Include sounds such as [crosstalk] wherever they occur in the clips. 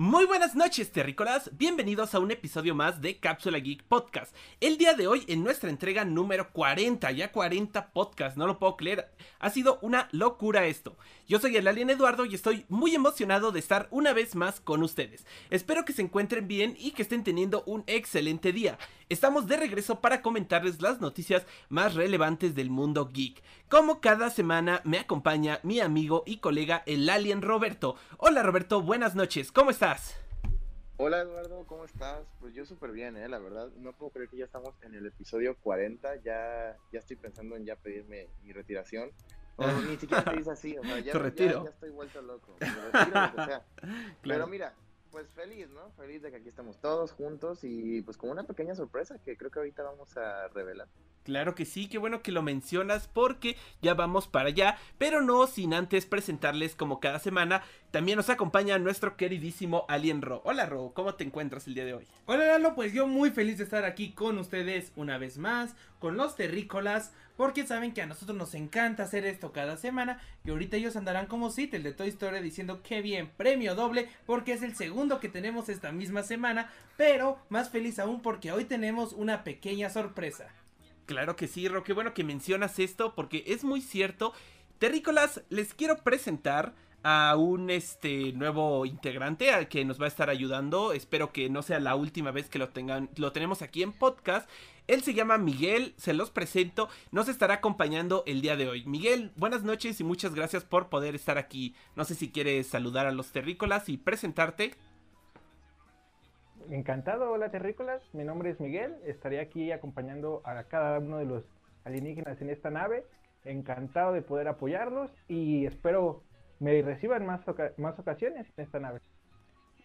Muy buenas noches, terrícolas. Bienvenidos a un episodio más de Cápsula Geek Podcast. El día de hoy, en nuestra entrega número 40, ya 40 podcasts, no lo puedo creer. Ha sido una locura esto. Yo soy el Alien Eduardo y estoy muy emocionado de estar una vez más con ustedes. Espero que se encuentren bien y que estén teniendo un excelente día. Estamos de regreso para comentarles las noticias más relevantes del mundo geek. Como cada semana me acompaña mi amigo y colega el Alien Roberto. Hola Roberto, buenas noches, ¿cómo estás? Hola Eduardo, ¿cómo estás? Pues yo súper bien, ¿eh? la verdad. No puedo creer que ya estamos en el episodio 40. Ya, ya estoy pensando en ya pedirme mi retiración. O ni siquiera te [laughs] dice así, o sea, ya, ya, estoy vuelto loco. [laughs] Pero mira, pues feliz, ¿no? Feliz de que aquí estamos todos juntos y pues con una pequeña sorpresa que creo que ahorita vamos a revelar. Claro que sí, qué bueno que lo mencionas porque ya vamos para allá, pero no sin antes presentarles como cada semana, también nos acompaña nuestro queridísimo Alien Ro. Hola Ro, ¿cómo te encuentras el día de hoy? Hola Lalo, pues yo muy feliz de estar aquí con ustedes una vez más, con los terrícolas, porque saben que a nosotros nos encanta hacer esto cada semana y ahorita ellos andarán como Sid, el de Toy Story, diciendo que bien, premio doble, porque es el segundo que tenemos esta misma semana, pero más feliz aún porque hoy tenemos una pequeña sorpresa. Claro que sí, Ro, qué bueno que mencionas esto porque es muy cierto. Terrícolas, les quiero presentar a un este nuevo integrante al que nos va a estar ayudando. Espero que no sea la última vez que lo tengan, lo tenemos aquí en podcast. Él se llama Miguel, se los presento, nos estará acompañando el día de hoy. Miguel, buenas noches y muchas gracias por poder estar aquí. No sé si quieres saludar a los terrícolas y presentarte. Encantado, hola terrícolas, mi nombre es Miguel, estaré aquí acompañando a cada uno de los alienígenas en esta nave, encantado de poder apoyarlos y espero me reciban más, más ocasiones en esta nave.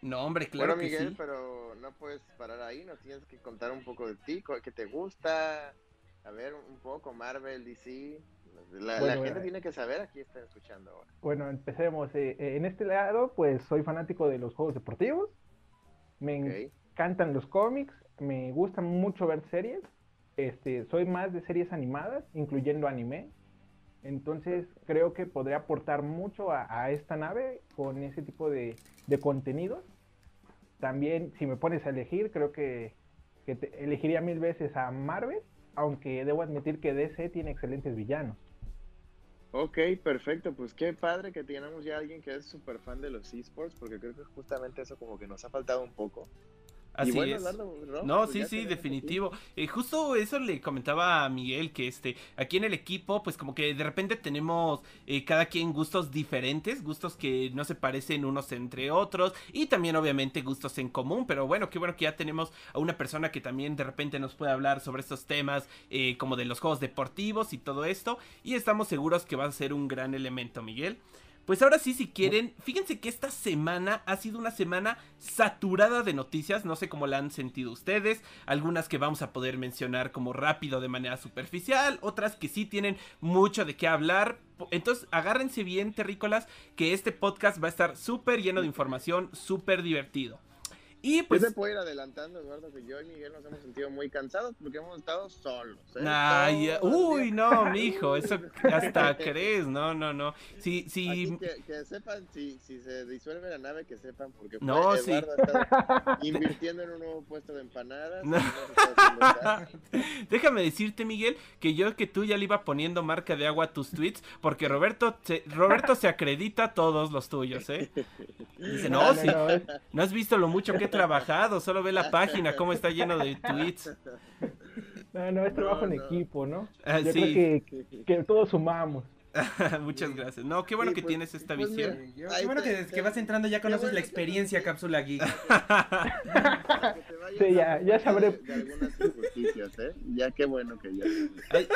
No, hombre, claro bueno, que Miguel, pero no puedes parar ahí, nos tienes que contar un poco de ti, qué te gusta, a ver un poco Marvel, DC, la, gente tiene que saber aquí está escuchando ahora. Bueno, empecemos. Eh, eh, en este lado, pues soy fanático de los juegos deportivos. Me encantan los cómics, me gusta mucho ver series. Este, soy más de series animadas, incluyendo anime. Entonces creo que podría aportar mucho a, esta nave con ese tipo de, contenidos. También, si me pones a elegir, creo que, elegiría mil veces a Marvel, aunque debo admitir que DC tiene excelentes villanos. Ok, perfecto. Pues qué padre que tenemos ya alguien que es súper fan de los esports, porque creo que justamente eso como que nos ha faltado un poco. Así es. no, pues sí, sí, definitivo. Eh, justo eso le comentaba a Miguel, que este, aquí en el equipo, pues como que de repente tenemos eh, cada quien gustos diferentes, gustos que no se parecen unos entre otros, y también obviamente gustos en común, pero bueno, qué bueno que ya tenemos a una persona que también de repente nos puede hablar sobre estos temas, eh, como de los juegos deportivos y todo esto, y estamos seguros que va a ser un gran elemento, Miguel. Pues ahora sí, si quieren, fíjense que esta semana ha sido una semana saturada de noticias, no sé cómo la han sentido ustedes, algunas que vamos a poder mencionar como rápido de manera superficial, otras que sí tienen mucho de qué hablar. Entonces agárrense bien, terrícolas, que este podcast va a estar súper lleno de información, súper divertido. Y pues. se puede ir adelantando, Eduardo, que yo y Miguel nos hemos sentido muy cansados porque hemos estado solos. ¿eh? Ay, uy, no, mijo, eso [laughs] hasta crees, no, no, no. Sí, sí. que, sepan, si, si se disuelve la nave, que sepan, porque no, Eduardo está [laughs] invirtiendo en un nuevo puesto de empanadas. [laughs] Déjame decirte, Miguel, que yo que tú ya le iba poniendo marca de agua a tus tweets, porque Roberto, Roberto se acredita todos los tuyos, ¿eh? Dice, no, sí, no has visto lo mucho que trabajado, solo ve la página, cómo está lleno de tweets. No, no, es trabajo en equipo, ¿no? Ah, Yo creo que, que todos sumamos. [laughs] Muchas gracias. No, qué bueno que pues, tienes esta pues visión. qué bueno que, vas entrando ya conoces la experiencia cápsula geek. [laughs] sí, ya, ya sabré. De, algunas injusticias, ¿eh? Ya qué bueno que ya.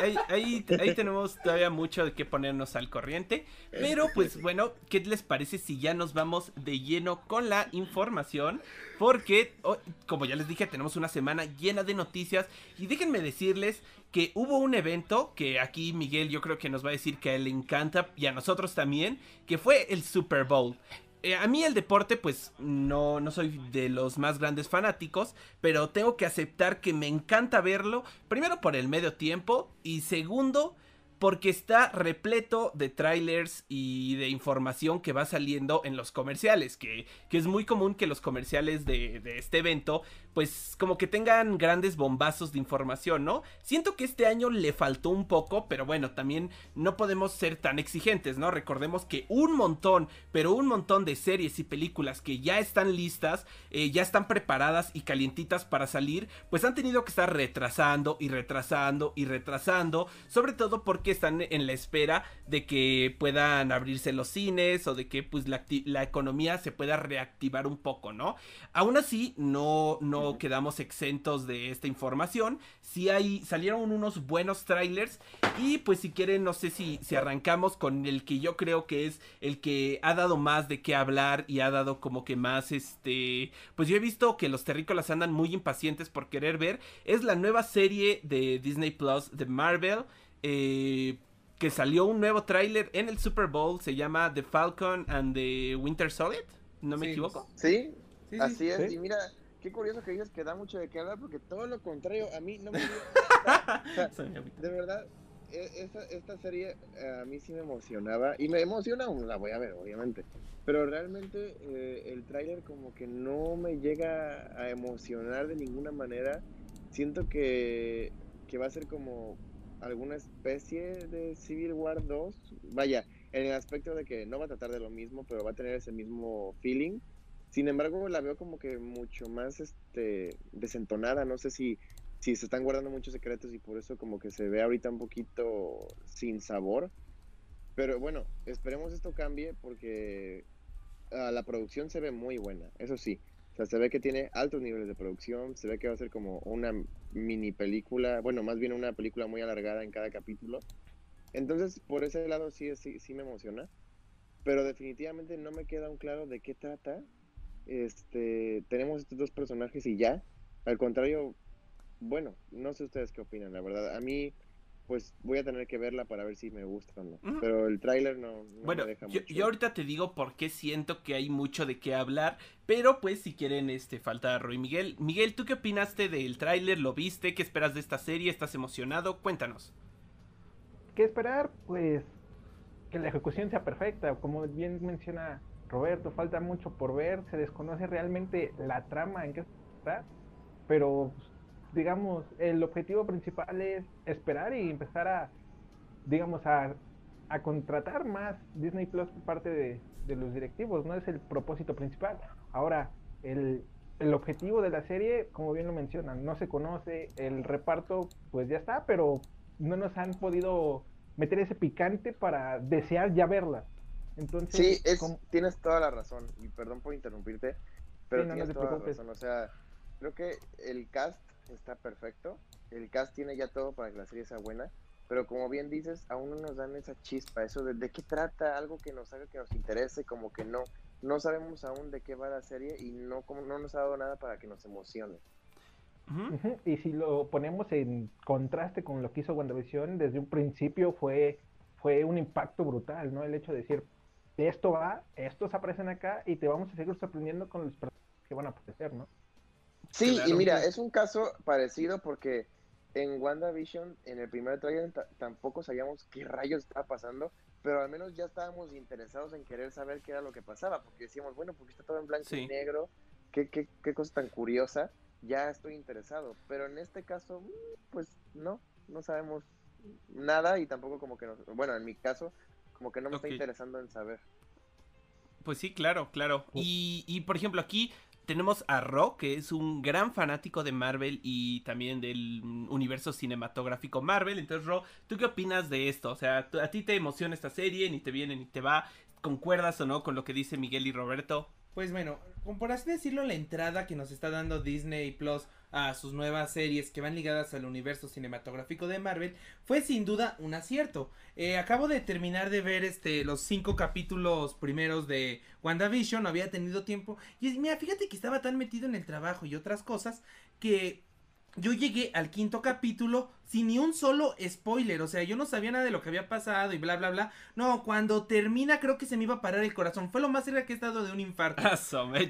Ahí, ahí, tenemos todavía mucho de qué ponernos al corriente. Pero [laughs] pues bueno, ¿qué les parece si ya nos vamos de lleno con la información? Porque, oh, como ya les dije, tenemos una semana llena de noticias. Y déjenme decirles que hubo un evento que aquí Miguel yo creo que nos va a decir que a él le encanta y a nosotros también, que fue el Super Bowl. Eh, a mí el deporte pues no, no soy de los más grandes fanáticos, pero tengo que aceptar que me encanta verlo, primero por el medio tiempo y segundo porque está repleto de trailers y de información que va saliendo en los comerciales, que, que es muy común que los comerciales de, de, este evento, pues como que tengan grandes bombazos de información, ¿no? Siento que este año le faltó un poco, pero bueno, también no podemos ser tan exigentes, ¿no? Recordemos que un montón, pero un montón de series y películas que ya están listas, eh, ya están preparadas y calientitas para salir, pues han tenido que estar retrasando y retrasando y retrasando, sobre todo porque están en la espera de que puedan abrirse los cines o de que pues la, economía se pueda reactivar un poco, ¿no? Aún así, no, no quedamos exentos de esta información. Si hay, salieron unos buenos trailers y pues si quieren, no sé si, si arrancamos con el que yo creo que es el que ha dado más de qué hablar y ha dado como que más, este, pues yo he visto que los terrícolas andan muy impacientes por querer ver, es la nueva serie de Disney Plus de Marvel. Eh, que salió un nuevo tráiler en el Super Bowl, se llama The Falcon and the Winter Solid, ¿no me equivoco? Sí, así es, y mira, qué curioso que dices que da mucho de qué hablar, porque todo lo contrario, a mí no me... [laughs] de verdad, e, esta, esta serie a mí sí me emocionaba, y me emociona aún, la voy a ver, obviamente, pero realmente eh, el tráiler como que no me llega a emocionar de ninguna manera, siento que, que va a ser como alguna especie de Civil War 2. Vaya, en el aspecto de que no va a tratar de lo mismo, pero va a tener ese mismo feeling. Sin embargo, la veo como que mucho más este desentonada. No sé si, si se están guardando muchos secretos y por eso como que se ve ahorita un poquito sin sabor. Pero bueno, esperemos esto cambie porque ah, la producción se ve muy buena, eso sí sea, se ve que tiene altos niveles de producción, se ve que va a ser como una mini película, bueno, más bien una película muy alargada en cada capítulo. Entonces, por ese lado sí, sí, sí me emociona, pero definitivamente no me queda un claro de qué trata. Este, tenemos estos dos personajes y ya. Al contrario, bueno, no sé ustedes qué opinan, la verdad. A mí pues voy a tener que verla para ver si me gusta o no. Pero el tráiler no, bueno, me deja yo, yo, ahorita te digo por qué siento que hay mucho de qué hablar, pero pues si quieren, este, falta Roy Miguel. Miguel, ¿tú qué opinaste del tráiler? ¿Lo viste? ¿Qué esperas de esta serie? ¿Estás emocionado? Cuéntanos. ¿Qué esperar? Pues que la ejecución sea perfecta. Como bien menciona Roberto, falta mucho por ver, se desconoce realmente la trama en qué está, pero digamos, el objetivo principal es esperar y empezar a, digamos, a, a contratar más Disney Plus por parte de, de, los directivos, no es el propósito principal. Ahora, el, el objetivo de la serie, como bien lo mencionan, no se conoce, el reparto pues ya está, pero no nos han podido meter ese picante para desear ya verla. Entonces, sí, es, tienes toda la razón, y perdón por interrumpirte, pero tienes toda la razón, o sea, creo que el cast está perfecto. El cast tiene ya todo para que la serie sea buena. Pero como bien dices, aún no nos dan esa chispa, eso de, de qué trata, algo que nos haga que nos interese, como que no. No sabemos aún de qué va la serie y no, como, no nos ha dado nada para que nos emocione. Y si lo ponemos en contraste con lo que hizo WandaVision, desde un principio fue, fue un impacto brutal, ¿no? El hecho de decir, esto va, estos aparecen acá y te vamos a seguir sorprendiendo con los personajes que van a aparecer, ¿no? Sí, y mira, es un caso parecido porque en WandaVision, en el primer trailer, tampoco sabíamos qué rayos estaba pasando, pero al menos ya estábamos interesados en querer saber qué era lo que pasaba, porque decíamos, bueno, porque está todo en blanco y negro, ¿Qué, qué, qué cosa tan curiosa, ya estoy interesado, pero en este caso, mm, pues no, no sabemos nada y tampoco como que nos, bueno, en mi caso, como que no me está interesando en saber. Pues sí, claro, claro. Y, y por ejemplo, aquí tenemos a Ro, que es un gran fanático de Marvel y también del universo cinematográfico Marvel. Entonces, Ro, ¿tú qué opinas de esto? O sea, ¿a ti te emociona esta serie? ¿Ni te viene ni te va? ¿Concuerdas o no con lo que dice Miguel y Roberto? Pues bueno, por así decirlo, la entrada que nos está dando Disney Plus a sus nuevas series que van ligadas al universo cinematográfico de Marvel fue sin duda un acierto. Eh, acabo de terminar de ver este los cinco capítulos primeros de WandaVision, no había tenido tiempo y mira, fíjate que estaba tan metido en el trabajo y otras cosas que yo llegué al quinto capítulo sin ni un solo spoiler, o sea, yo no sabía nada de lo que había pasado y bla, bla, bla. No, cuando termina creo que se me iba a parar el corazón, fue lo más cerca que he estado de un infarto.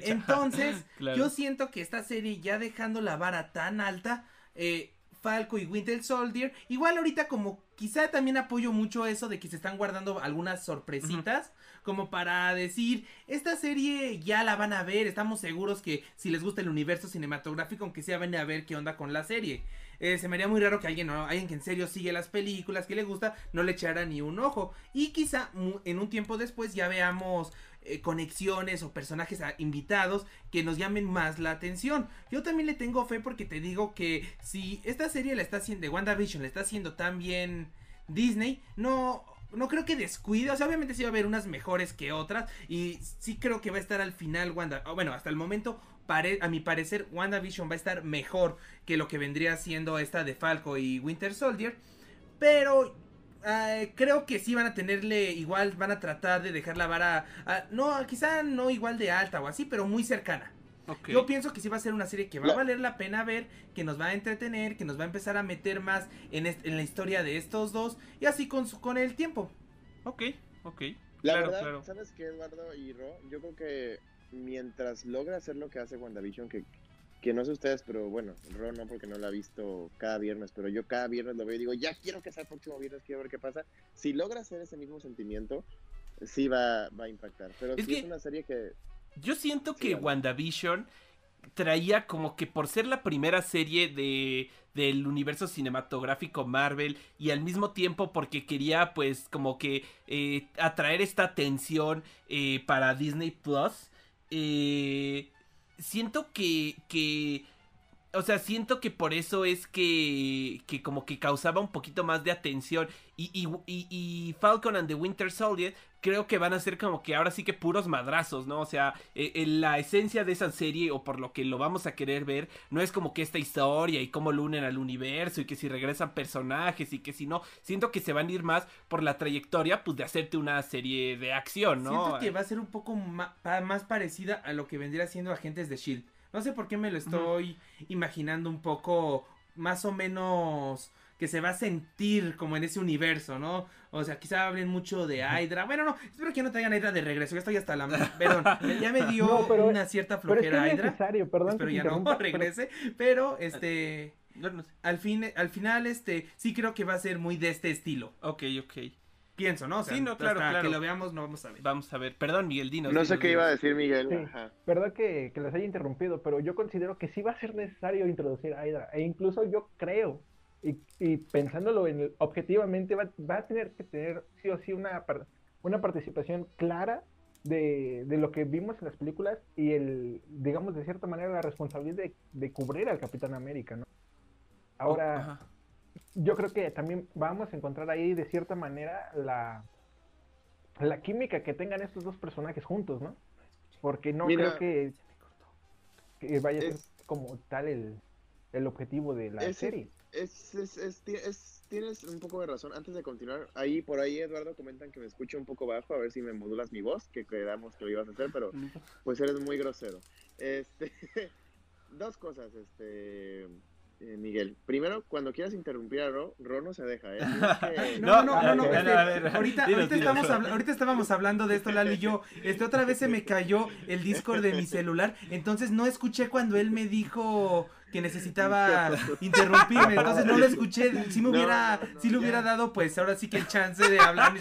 Entonces, [laughs] yo siento que esta serie ya dejando la vara tan alta, eh, Falco y Winter Soldier. Igual ahorita como quizá también apoyo mucho eso de que se están guardando algunas sorpresitas. Como para decir, esta serie ya la van a ver, estamos seguros que si les gusta el universo cinematográfico, aunque sea van a ver qué onda con la serie. Eh, se me haría muy raro que alguien, ¿no? alguien que en serio sigue las películas, que le gusta, no le echara ni un ojo. Y quizá en un tiempo después ya veamos eh, conexiones o personajes invitados que nos llamen más la atención. Yo también le tengo fe porque te digo que si esta serie la está haciendo, de WandaVision, la está haciendo tan bien Disney, no, no creo que descuide. O sea, obviamente sí va a haber unas mejores que otras. Y sí creo que va a estar al final Wanda. Bueno, hasta el momento, a mi parecer, WandaVision va a estar mejor que lo que vendría siendo esta de Falco y Winter Soldier. Pero eh, creo que sí van a tenerle igual, van a tratar de dejar la vara, no, quizá no igual de alta o así, pero muy cercana. Yo pienso que sí va a ser una serie que va a valer la pena ver, que nos va a entretener, que nos va a empezar a meter más en, en la historia de estos dos y así con, su, con el tiempo. Ok, ok. La verdad, ¿sabes qué, Eduardo y Ro? Yo creo que mientras logra hacer lo que hace WandaVision, que que no sé ustedes, pero bueno, Ron no porque no la ha visto cada viernes, pero yo cada viernes lo veo y digo, ya quiero que sea el próximo viernes, quiero ver qué pasa. Si logra hacer ese mismo sentimiento, sí va, va a impactar. Pero es es una serie que... Yo siento que WandaVision traía como que por ser la primera serie de del universo cinematográfico Marvel y al mismo tiempo porque quería pues como que eh, atraer esta atención eh, para Disney Plus eh, siento que, que o sea, siento que por eso es que, que como que causaba un poquito más de atención. Y, y, y, Falcon and the Winter Soldier creo que van a ser como que ahora sí que puros madrazos, ¿no? O sea, eh, la esencia de esa serie o por lo que lo vamos a querer ver, no es como que esta historia y cómo lo unen al universo y que si regresan personajes y que si no, siento que se van a ir más por la trayectoria, pues de hacerte una serie de acción, ¿no? Siento que va a ser un poco más, más parecida a lo que vendría siendo Agentes de Shield no sé por qué me lo estoy imaginando un poco más o menos que se va a sentir como en ese universo, ¿no? O sea, quizá hablen mucho de Hydra. Bueno, no, espero que no traigan Hydra de regreso. Ya estoy hasta la. Perdón, [laughs] ya me dio una cierta flojera pero es Hydra. Perdón espero ya no [laughs] regrese. Pero este. Al fin, al final, este, sí creo que va a ser muy de este estilo. Ok, ok pienso, ¿no? sí, no, claro, claro. que lo veamos no vamos a ver. Vamos a ver. Perdón, Miguel, dinos. No sé qué iba a decir Miguel. Sí, Perdón que, que les haya interrumpido, pero yo considero que sí va a ser necesario introducir a Hydra. E incluso yo creo, y, y pensándolo en objetivamente, va, va, a tener que tener sí o sí una, una participación clara de, de, lo que vimos en las películas y el, digamos, de cierta manera, la responsabilidad de, de cubrir al Capitán América, ¿no? Ahora, oh, yo creo que también vamos a encontrar ahí de cierta manera la, la química que tengan estos dos personajes juntos, ¿no? Porque no creo que, que vaya a ser como tal el, el objetivo de la serie. Es, es, es, tienes un poco de razón. Antes de continuar, ahí por ahí Eduardo comentan que me escucho un poco bajo, a ver si me modulas mi voz, que quedamos que lo ibas a hacer, pero pues eres muy grosero. Este, [laughs] dos cosas, este, eh, Miguel. Primero, cuando quieras interrumpir a Ro, Ro no se deja, ¿eh? [laughs] No, no, no, no, ahorita, ahorita, estamos ahorita estábamos hablando de esto, Lalo y yo. Este, otra vez se me cayó el Discord de mi celular, entonces no escuché cuando él me dijo que necesitaba interrumpirme, entonces no lo escuché, si me hubiera, si le hubiera dado pues ahora sí que el chance de hablar,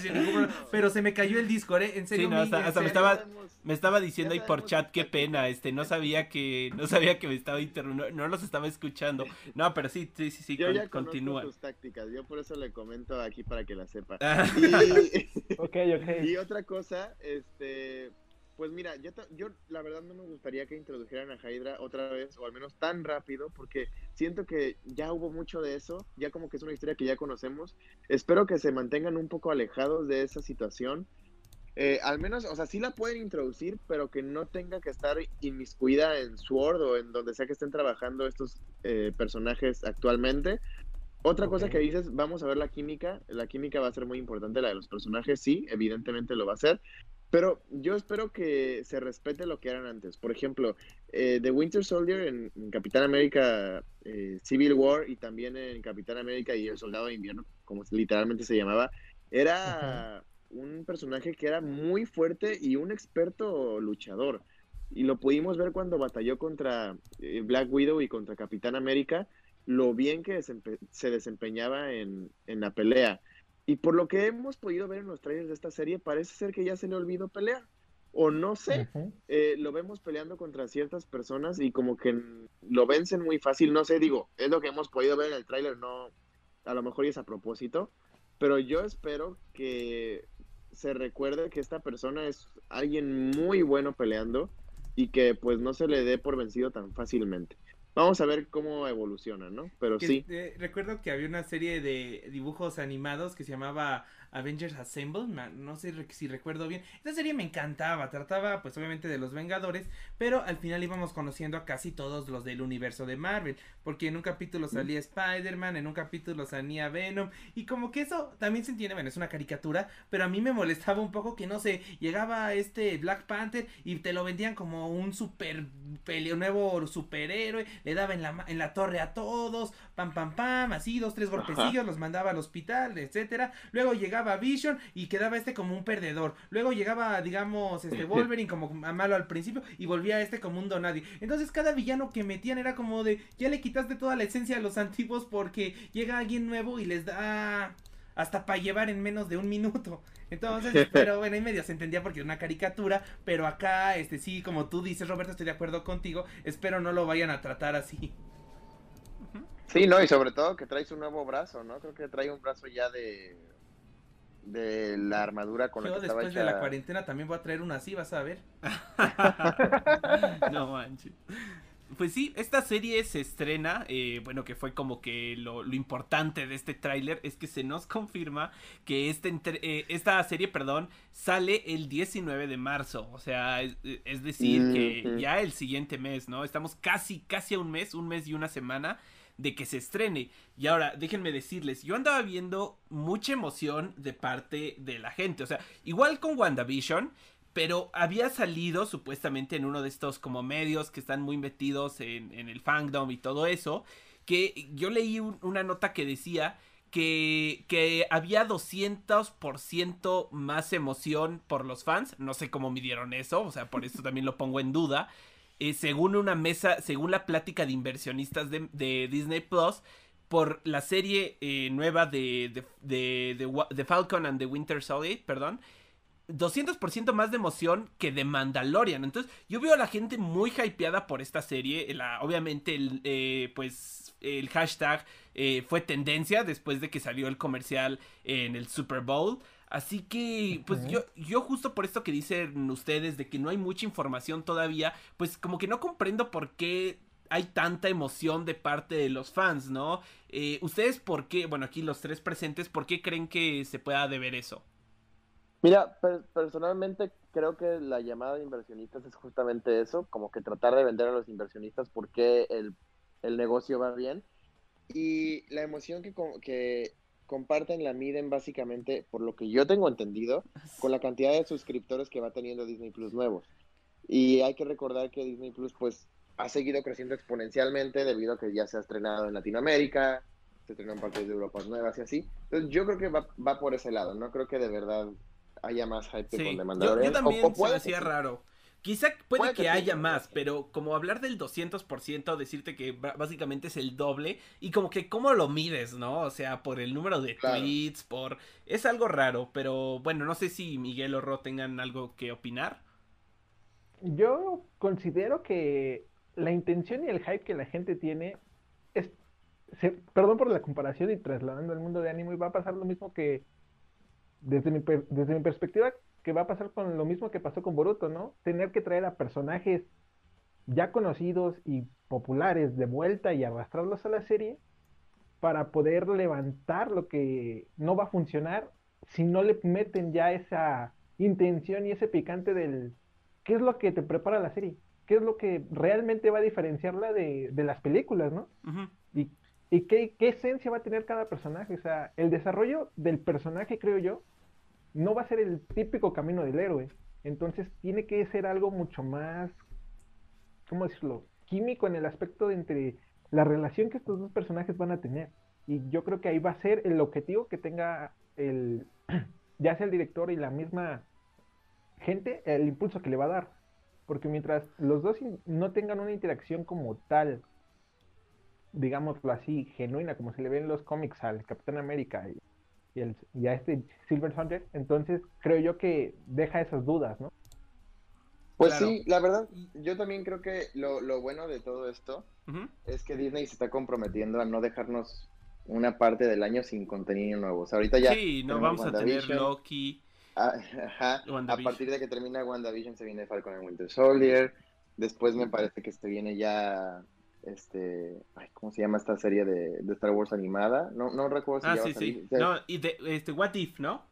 pero se me cayó el Discord, ¿eh? En serio. hasta, me estaba, me estaba diciendo ahí por chat qué pena, este, no sabía que, no sabía que me estaba interrumpiendo, no, los estaba escuchando. No, pero sí, sí, sí, sí, yo ya continúa. tus tácticas, yo por eso le comento aquí para que la sepa. Ah. y, [laughs] okay, okay. y otra cosa, este, pues mira, yo, yo la verdad no me gustaría que introdujeran a Hydra otra vez, o al menos tan rápido, porque siento que ya hubo mucho de eso, ya como que es una historia que ya conocemos. Espero que se mantengan un poco alejados de esa situación. Eh, al menos, o sea, sí la pueden introducir, pero que no tenga que estar inmiscuida en Sword o en donde sea que estén trabajando estos eh, personajes actualmente. Otra cosa que dices, vamos a ver la química. La química va a ser muy importante, la de los personajes, sí, evidentemente lo va a ser. Pero yo espero que se respete lo que eran antes. Por ejemplo, eh, The Winter Soldier en, Capitán América eh, Civil War y también en Capitán América y el Soldado de Invierno, como literalmente se llamaba, era un personaje que era muy fuerte y un experto luchador. Y lo pudimos ver cuando batalló contra eh, Black Widow y contra Capitán América. lo bien que se desempeñaba en, la pelea. Y por lo que hemos podido ver en los trailers de esta serie, parece ser que ya se le olvidó pelear. O no sé, eh, lo vemos peleando contra ciertas personas y como que lo vencen muy fácil, no sé, digo, es lo que hemos podido ver en el tráiler, no, a lo mejor es a propósito, pero yo espero que se recuerde que esta persona es alguien muy bueno peleando y que pues no se le dé por vencido tan fácilmente. Vamos a ver cómo evoluciona, ¿no? Pero sí. Eh, recuerdo que había una serie de dibujos animados que se llamaba Avengers Assemble, no sé si recuerdo bien. Esta serie me encantaba, trataba pues obviamente de los Vengadores, pero al final íbamos conociendo a casi todos los del universo de Marvel, porque en un capítulo salía Spider-Man, en un capítulo salía Venom, y como que eso también se entiende, bueno, es una caricatura, pero a mí me molestaba un poco que no sé, llegaba este Black Panther y te lo vendían como un super peleo nuevo superhéroe, le daba en la, en la torre a todos, pam pam pam, así dos, tres golpecillos, los mandaba al hospital, etcétera, luego llegaba llegaba Vision y quedaba este como un perdedor. Luego llegaba, digamos, este [laughs] Wolverine como malo al principio y volvía este como un donadie. Entonces cada villano que metían era como de, ya le quitaste toda la esencia a los antiguos porque llega alguien nuevo y les da hasta para llevar en menos de un minuto. Entonces, [laughs] pero bueno, en medio se entendía porque era una caricatura, pero acá, este sí, como tú dices, Roberto, estoy de acuerdo contigo, espero no lo vayan a tratar así. Sí, no, y sobre todo que traes un nuevo brazo, ¿no? Creo que trae un brazo ya de de la armadura con la que después de la cuarentena también voy a traer una así, vas a ver. [laughs] no manches. Pues sí, esta serie se estrena, eh, bueno, que fue como que lo, importante de este tráiler es que se nos confirma que este, eh, esta serie, perdón, sale el 19 de marzo, o sea, es, decir, que ya el siguiente mes, ¿no? Estamos casi, casi a un mes, un mes y una semana de que se estrene. Y ahora, déjenme decirles, yo andaba viendo mucha emoción de parte de la gente. O sea, igual con WandaVision, pero había salido supuestamente en uno de estos como medios que están muy metidos en, el fandom y todo eso, que yo leí una nota que decía que, que había 200% más emoción por los fans. No sé cómo midieron eso, o sea, por eso también lo pongo en duda. Eh, según una mesa, según la plática de inversionistas de, Disney Plus, por la serie eh, nueva de, de, Falcon and the Winter Soldier, perdón, 200% más de emoción que de Mandalorian. Entonces, yo veo a la gente muy hypeada por esta serie. La, obviamente, el, eh, pues, el hashtag fue tendencia después de que salió el comercial en el Super Bowl. Así que, pues yo, yo justo por esto que dicen ustedes de que no hay mucha información todavía, pues como que no comprendo por qué hay tanta emoción de parte de los fans, ¿no? Eh, ¿Ustedes por qué, bueno, aquí los tres presentes, por qué creen que se pueda deber eso? Mira, personalmente creo que la llamada de inversionistas es justamente eso, como que tratar de vender a los inversionistas por qué el, el negocio va bien. Y la emoción que, que comparten la miden básicamente, por lo que yo tengo entendido, con la cantidad de suscriptores que va teniendo Disney Plus nuevos. Y hay que recordar que Disney Plus pues ha seguido creciendo exponencialmente debido a que ya se ha estrenado en Latinoamérica, se estrenó en partes de Europa nuevas y así. Entonces yo creo que va, va por ese lado, no creo que de verdad haya más hype con The Mandalorian. Yo, también se me hacía raro. Quizá puede, que, haya más, pero como hablar del 200%, decirte que básicamente es el doble, y como que cómo lo mides, ¿no? O sea, por el número de tweets, por... Es algo raro, pero bueno, no sé si Miguel o Ro tengan algo que opinar. Yo considero que la intención y el hype que la gente tiene es... perdón por la comparación y trasladando al mundo de anime, va a pasar lo mismo que desde mi, desde mi perspectiva que va a pasar con lo mismo que pasó con Boruto, ¿no? Tener que traer a personajes ya conocidos y populares de vuelta y arrastrarlos a la serie para poder levantar lo que no va a funcionar si no le meten ya esa intención y ese picante del qué es lo que te prepara la serie, qué es lo que realmente va a diferenciarla de, las películas, ¿no? Y, y qué, qué esencia va a tener cada personaje, o sea, el desarrollo del personaje, creo yo, no va a ser el típico camino del héroe. Entonces tiene que ser algo mucho más, ¿cómo decirlo? Químico en el aspecto de entre la relación que estos dos personajes van a tener. Y yo creo que ahí va a ser el objetivo que tenga el, [clears throat] ya sea el director y la misma gente, el impulso que le va a dar. Porque mientras los dos no tengan una interacción como tal, digámoslo así, genuina, como se le ve en los cómics al Capitán América el, y a este Silver Soldier, entonces creo yo que deja esas dudas, ¿no? Pues sí, la verdad, yo también creo que lo, lo bueno de todo esto es que Disney se está comprometiendo a no dejarnos una parte del año sin contenido nuevo. O sea, ahorita ya. Sí, no vamos a tener Loki. Ah, ajá. A partir de que termina WandaVision se viene Falcon and Winter Soldier. Después me parece que se viene ya este, ay, ¿cómo se llama esta serie de, de Star Wars animada? No, no recuerdo si ah, sí, sí. No, y de, este, What If, ¿no?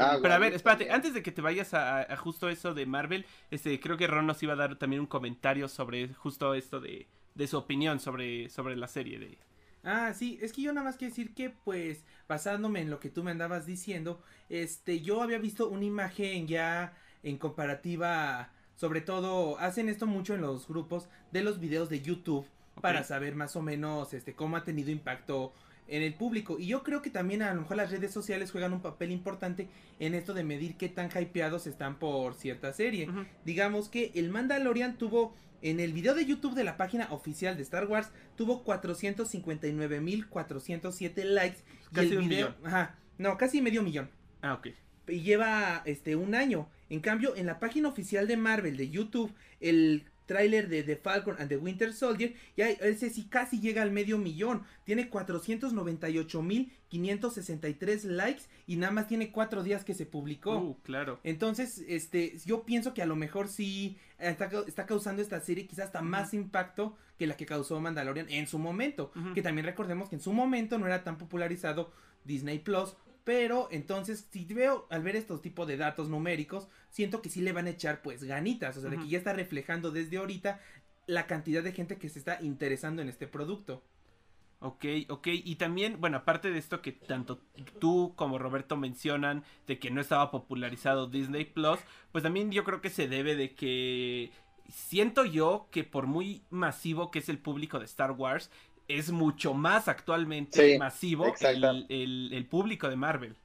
Ah, Pero a ver, espérate, antes de que te vayas a, justo eso de Marvel, este, creo que Ron nos iba a dar también un comentario sobre justo esto de, de su opinión sobre, sobre la serie de... Ah, sí, es que yo nada más quiero decir que, pues, basándome en lo que tú me andabas diciendo, este, yo había visto una imagen ya en comparativa, sobre todo, hacen esto mucho en los grupos de los videos de YouTube para saber más o menos, este, cómo ha tenido impacto en el público. Y yo creo que también a lo mejor las redes sociales juegan un papel importante en esto de medir qué tan hypeados están por cierta serie. Digamos que el Mandalorian tuvo en el video de YouTube de la página oficial de Star Wars tuvo 459.407 likes casi y el video, ajá, no, casi medio millón. Ah, ok. Y lleva este un año. En cambio, en la página oficial de Marvel de YouTube, el tráiler de The Falcon and the Winter Soldier, ya ese sí casi llega al medio millón. Tiene 498.563 likes y nada más tiene cuatro días que se publicó. Uh, claro. Entonces, este, yo pienso que a lo mejor sí está, causando esta serie quizás hasta más impacto que la que causó Mandalorian en su momento. Que también recordemos que en su momento no era tan popularizado Disney Plus pero entonces, si veo, al ver estos tipos de datos numéricos, siento que sí le van a echar pues ganitas. O sea, de que ya está reflejando desde ahorita la cantidad de gente que se está interesando en este producto. Ok, ok, y también, bueno, aparte de esto que tanto tú como Roberto mencionan de que no estaba popularizado Disney Plus, pues también yo creo que se debe de que siento yo que por muy masivo que es el público de Star Wars, es mucho más actualmente masivo el, el, público de Marvel.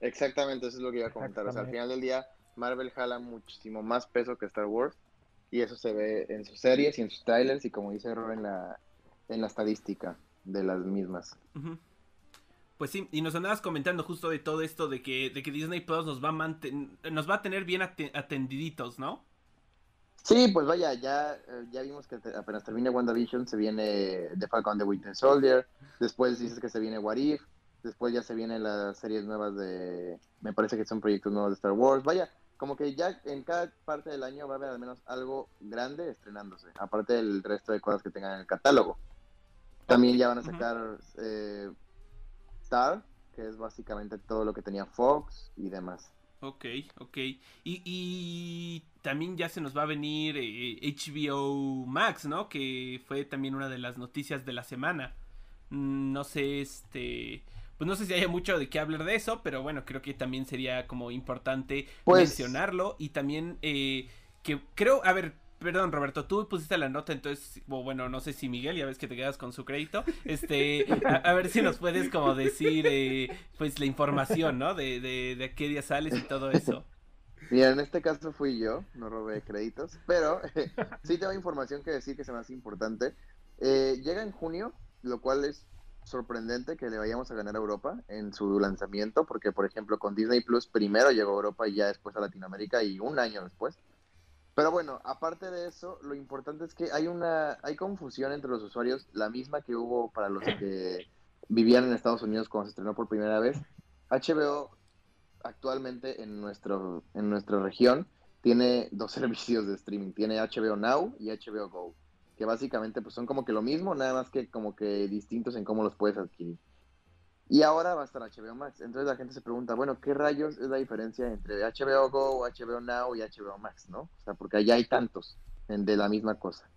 Exactamente, eso es lo que iba a comentar. O sea, al final del día, Marvel jala muchísimo más peso que Star Wars. Y eso se ve en sus series y en sus trailers y como dice Rob en la, en la estadística de las mismas. Pues sí, y nos andabas comentando justo de todo esto de que, de que Disney Plus nos va a nos va a tener bien atendiditos, ¿no? Sí, pues vaya, ya, eh, ya vimos que apenas termine WandaVision se viene The Falcon the Winter Soldier, después dices que se viene What If, después ya se vienen las series nuevas de, me parece que son proyectos nuevos de Star Wars, vaya, como que ya en cada parte del año va a haber al menos algo grande estrenándose, aparte del resto de cosas que tengan en el catálogo. También ya van a sacar eh, Star, que es básicamente todo lo que tenía Fox y demás. Ok, ok. Y, y también ya se nos va a venir HBO eh, Max, ¿no? Que fue también una de las noticias de la semana. Mm, no sé, este... Pues no sé si haya mucho de qué hablar de eso, pero bueno, creo que también sería como importante pues mencionarlo. Y también eh, que creo, a ver, Perdón, Roberto, tú pusiste la nota, entonces, bueno, no sé si Miguel, ya ves que te quedas con su crédito, este, a, ver si nos puedes como decir, eh, pues, la información, ¿no? De, de, de qué día sales y todo eso. Mira, en este caso fui yo, no robé créditos, pero [laughs] sí tengo información que decir que me hace importante. Eh, llega en junio, lo cual es sorprendente que le vayamos a ganar a Europa en su lanzamiento, porque por ejemplo con Disney Plus primero llegó a Europa y ya después a Latinoamérica y un año después. Pero bueno, aparte de eso, lo importante es que hay una hay confusión entre los usuarios, la misma que hubo para los que [clears throat] vivían en Estados Unidos cuando se estrenó por primera vez. HBO actualmente en nuestro en nuestra región tiene dos [laughs] servicios de streaming, tiene HBO Now y HBO Go, que básicamente pues son como que lo mismo, nada más que como que distintos en cómo los puedes adquirir. Y ahora va a estar HBO Max. Entonces la gente se pregunta, bueno, ¿qué rayos es la diferencia entre HBO Go, HBO Now y HBO Max, no? O sea, porque allá hay tantos de la misma cosa.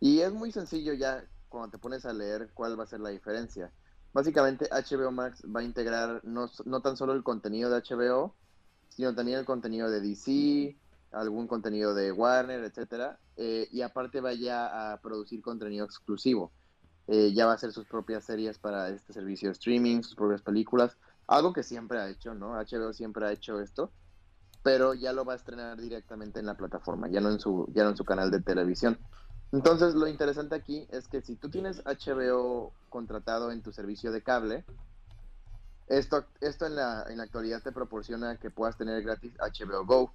Y es muy sencillo ya cuando te pones a leer cuál va a ser la diferencia. Básicamente HBO Max va a integrar no, no tan solo el contenido de HBO, sino también el contenido de DC, algún contenido de Warner, etcétera, eh, y aparte vaya a producir contenido exclusivo. Eh, ya va a hacer sus propias series para este servicio de streaming, sus propias películas, algo que siempre ha hecho, ¿no? HBO siempre ha hecho esto, pero ya lo va a estrenar directamente en la plataforma, ya no en su, ya no en su canal de televisión. Entonces, lo interesante aquí es que si tú tienes HBO contratado en tu servicio de cable, esto, esto en, la, en la actualidad te proporciona que puedas tener gratis HBO Go,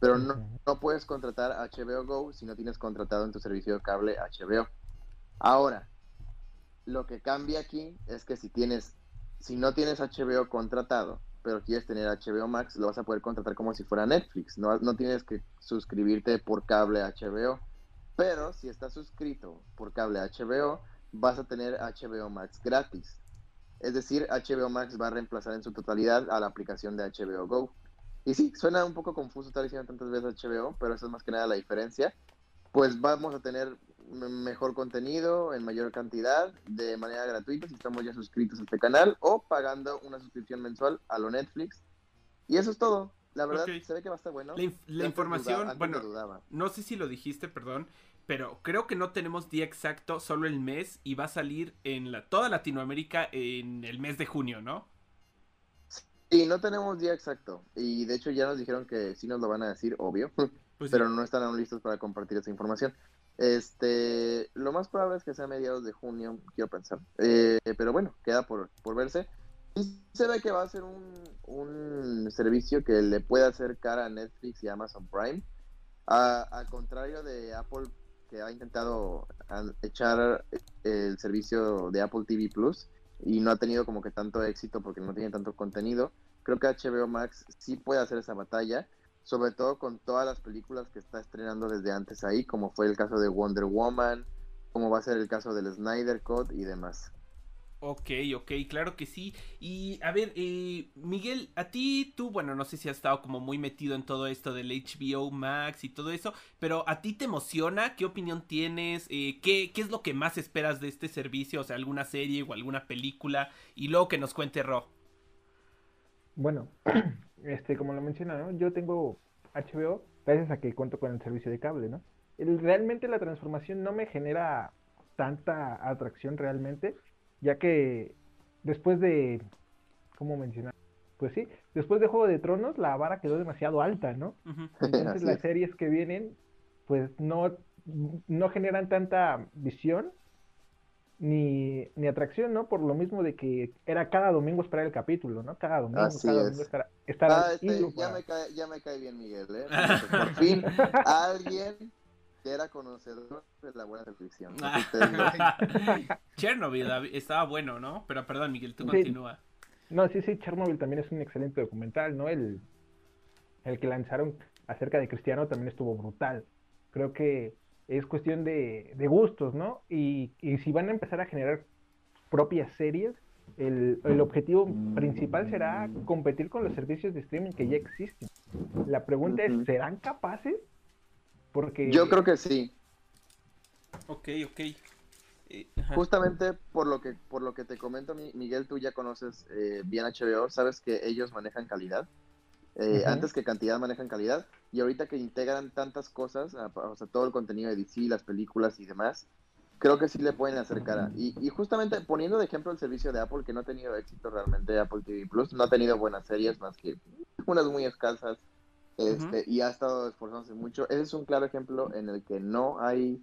pero no, no puedes contratar HBO Go si no tienes contratado en tu servicio de cable HBO. Ahora, lo que cambia aquí es que si tienes, si no tienes HBO contratado, pero quieres tener HBO Max, lo vas a poder contratar como si fuera Netflix. No, no tienes que suscribirte por cable HBO. Pero si estás suscrito por cable HBO, vas a tener HBO Max gratis. Es decir, HBO Max va a reemplazar en su totalidad a la aplicación de HBO Go. Y sí, suena un poco confuso estar diciendo tantas veces HBO, pero eso es más que nada la diferencia. Pues vamos a tener mejor contenido en mayor cantidad de manera gratuita si estamos ya suscritos a este canal o pagando una suscripción mensual a lo Netflix. Y eso es todo. La verdad, se ve que va a estar bueno. La, información, bueno, no sé si lo dijiste, perdón, pero creo que no tenemos día exacto, solo el mes y va a salir en la, toda Latinoamérica en el mes de junio, ¿no? Sí, no tenemos día exacto. Y de hecho ya nos dijeron que sí nos lo van a decir, obvio, pues pero no están aún listos para compartir esa información. Este, lo más probable es que sea mediados de junio, quiero pensar. Eh, pero bueno, queda por, verse. Y se ve que va a ser un, un servicio que le puede acercar a Netflix y Amazon Prime. Al contrario de Apple, que ha intentado echar el servicio de Apple TV Plus y no ha tenido como que tanto éxito porque no tiene tanto contenido. Creo que HBO Max sí puede hacer esa batalla sobre todo con todas las películas que está estrenando desde antes ahí, como fue el caso de Wonder Woman, como va a ser el caso del Snyder Cut y demás. Ok, ok, claro que sí. Y a ver, eh, Miguel, a ti, tú, bueno, no sé si has estado como muy metido en todo esto del HBO Max y todo eso, pero a ti te emociona, ¿qué opinión tienes? Eh, ¿qué, ¿Qué es lo que más esperas de este servicio? O sea, alguna serie o alguna película. Y luego que nos cuente Ro. Bueno, [clears throat] este, como lo menciona, ¿no? Yo tengo HBO gracias a que cuento con el servicio de cable, ¿no? realmente la transformación no me genera tanta atracción realmente, ya que después de, ¿cómo mencionar? Pues sí, después de Juego de Tronos la vara quedó demasiado alta, ¿no? [laughs] Entonces las series que vienen, pues no, no generan tanta visión ni, ni atracción, ¿no? Por lo mismo de que era cada domingo esperar el capítulo, ¿no? Cada domingo, cada domingo estar, estar ah, este, ya, me cae, ya me cae bien Miguel, ¿eh? [laughs] Por fin, alguien que era conocedor de la buena televisión. [laughs] Chernobyl estaba bueno, ¿no? Pero perdón, Miguel, tú continúa. No, sí, sí, Chernobyl también es un excelente documental, ¿no? El, el que lanzaron acerca de Cristiano también estuvo brutal. Creo que es cuestión de, gustos, ¿no? Y, si van a empezar a generar propias series, el, objetivo principal será competir con los servicios de streaming que ya existen. La pregunta es, ¿serán capaces? Porque... Yo creo que sí. Ok, ok. Eh, Justamente por lo que por lo que te comento, Miguel, tú ya conoces eh, bien HBO, sabes que ellos manejan calidad. Eh, antes que cantidad manejan calidad y ahorita que integran tantas cosas, o sea, todo el contenido de DC, las películas y demás, creo que sí le pueden acercar. Y, y, justamente poniendo de ejemplo el servicio de Apple, que no ha tenido éxito realmente, Apple TV Plus, no ha tenido buenas series más que unas muy escasas, este, y ha estado esforzándose mucho. Ese es un claro ejemplo en el que no hay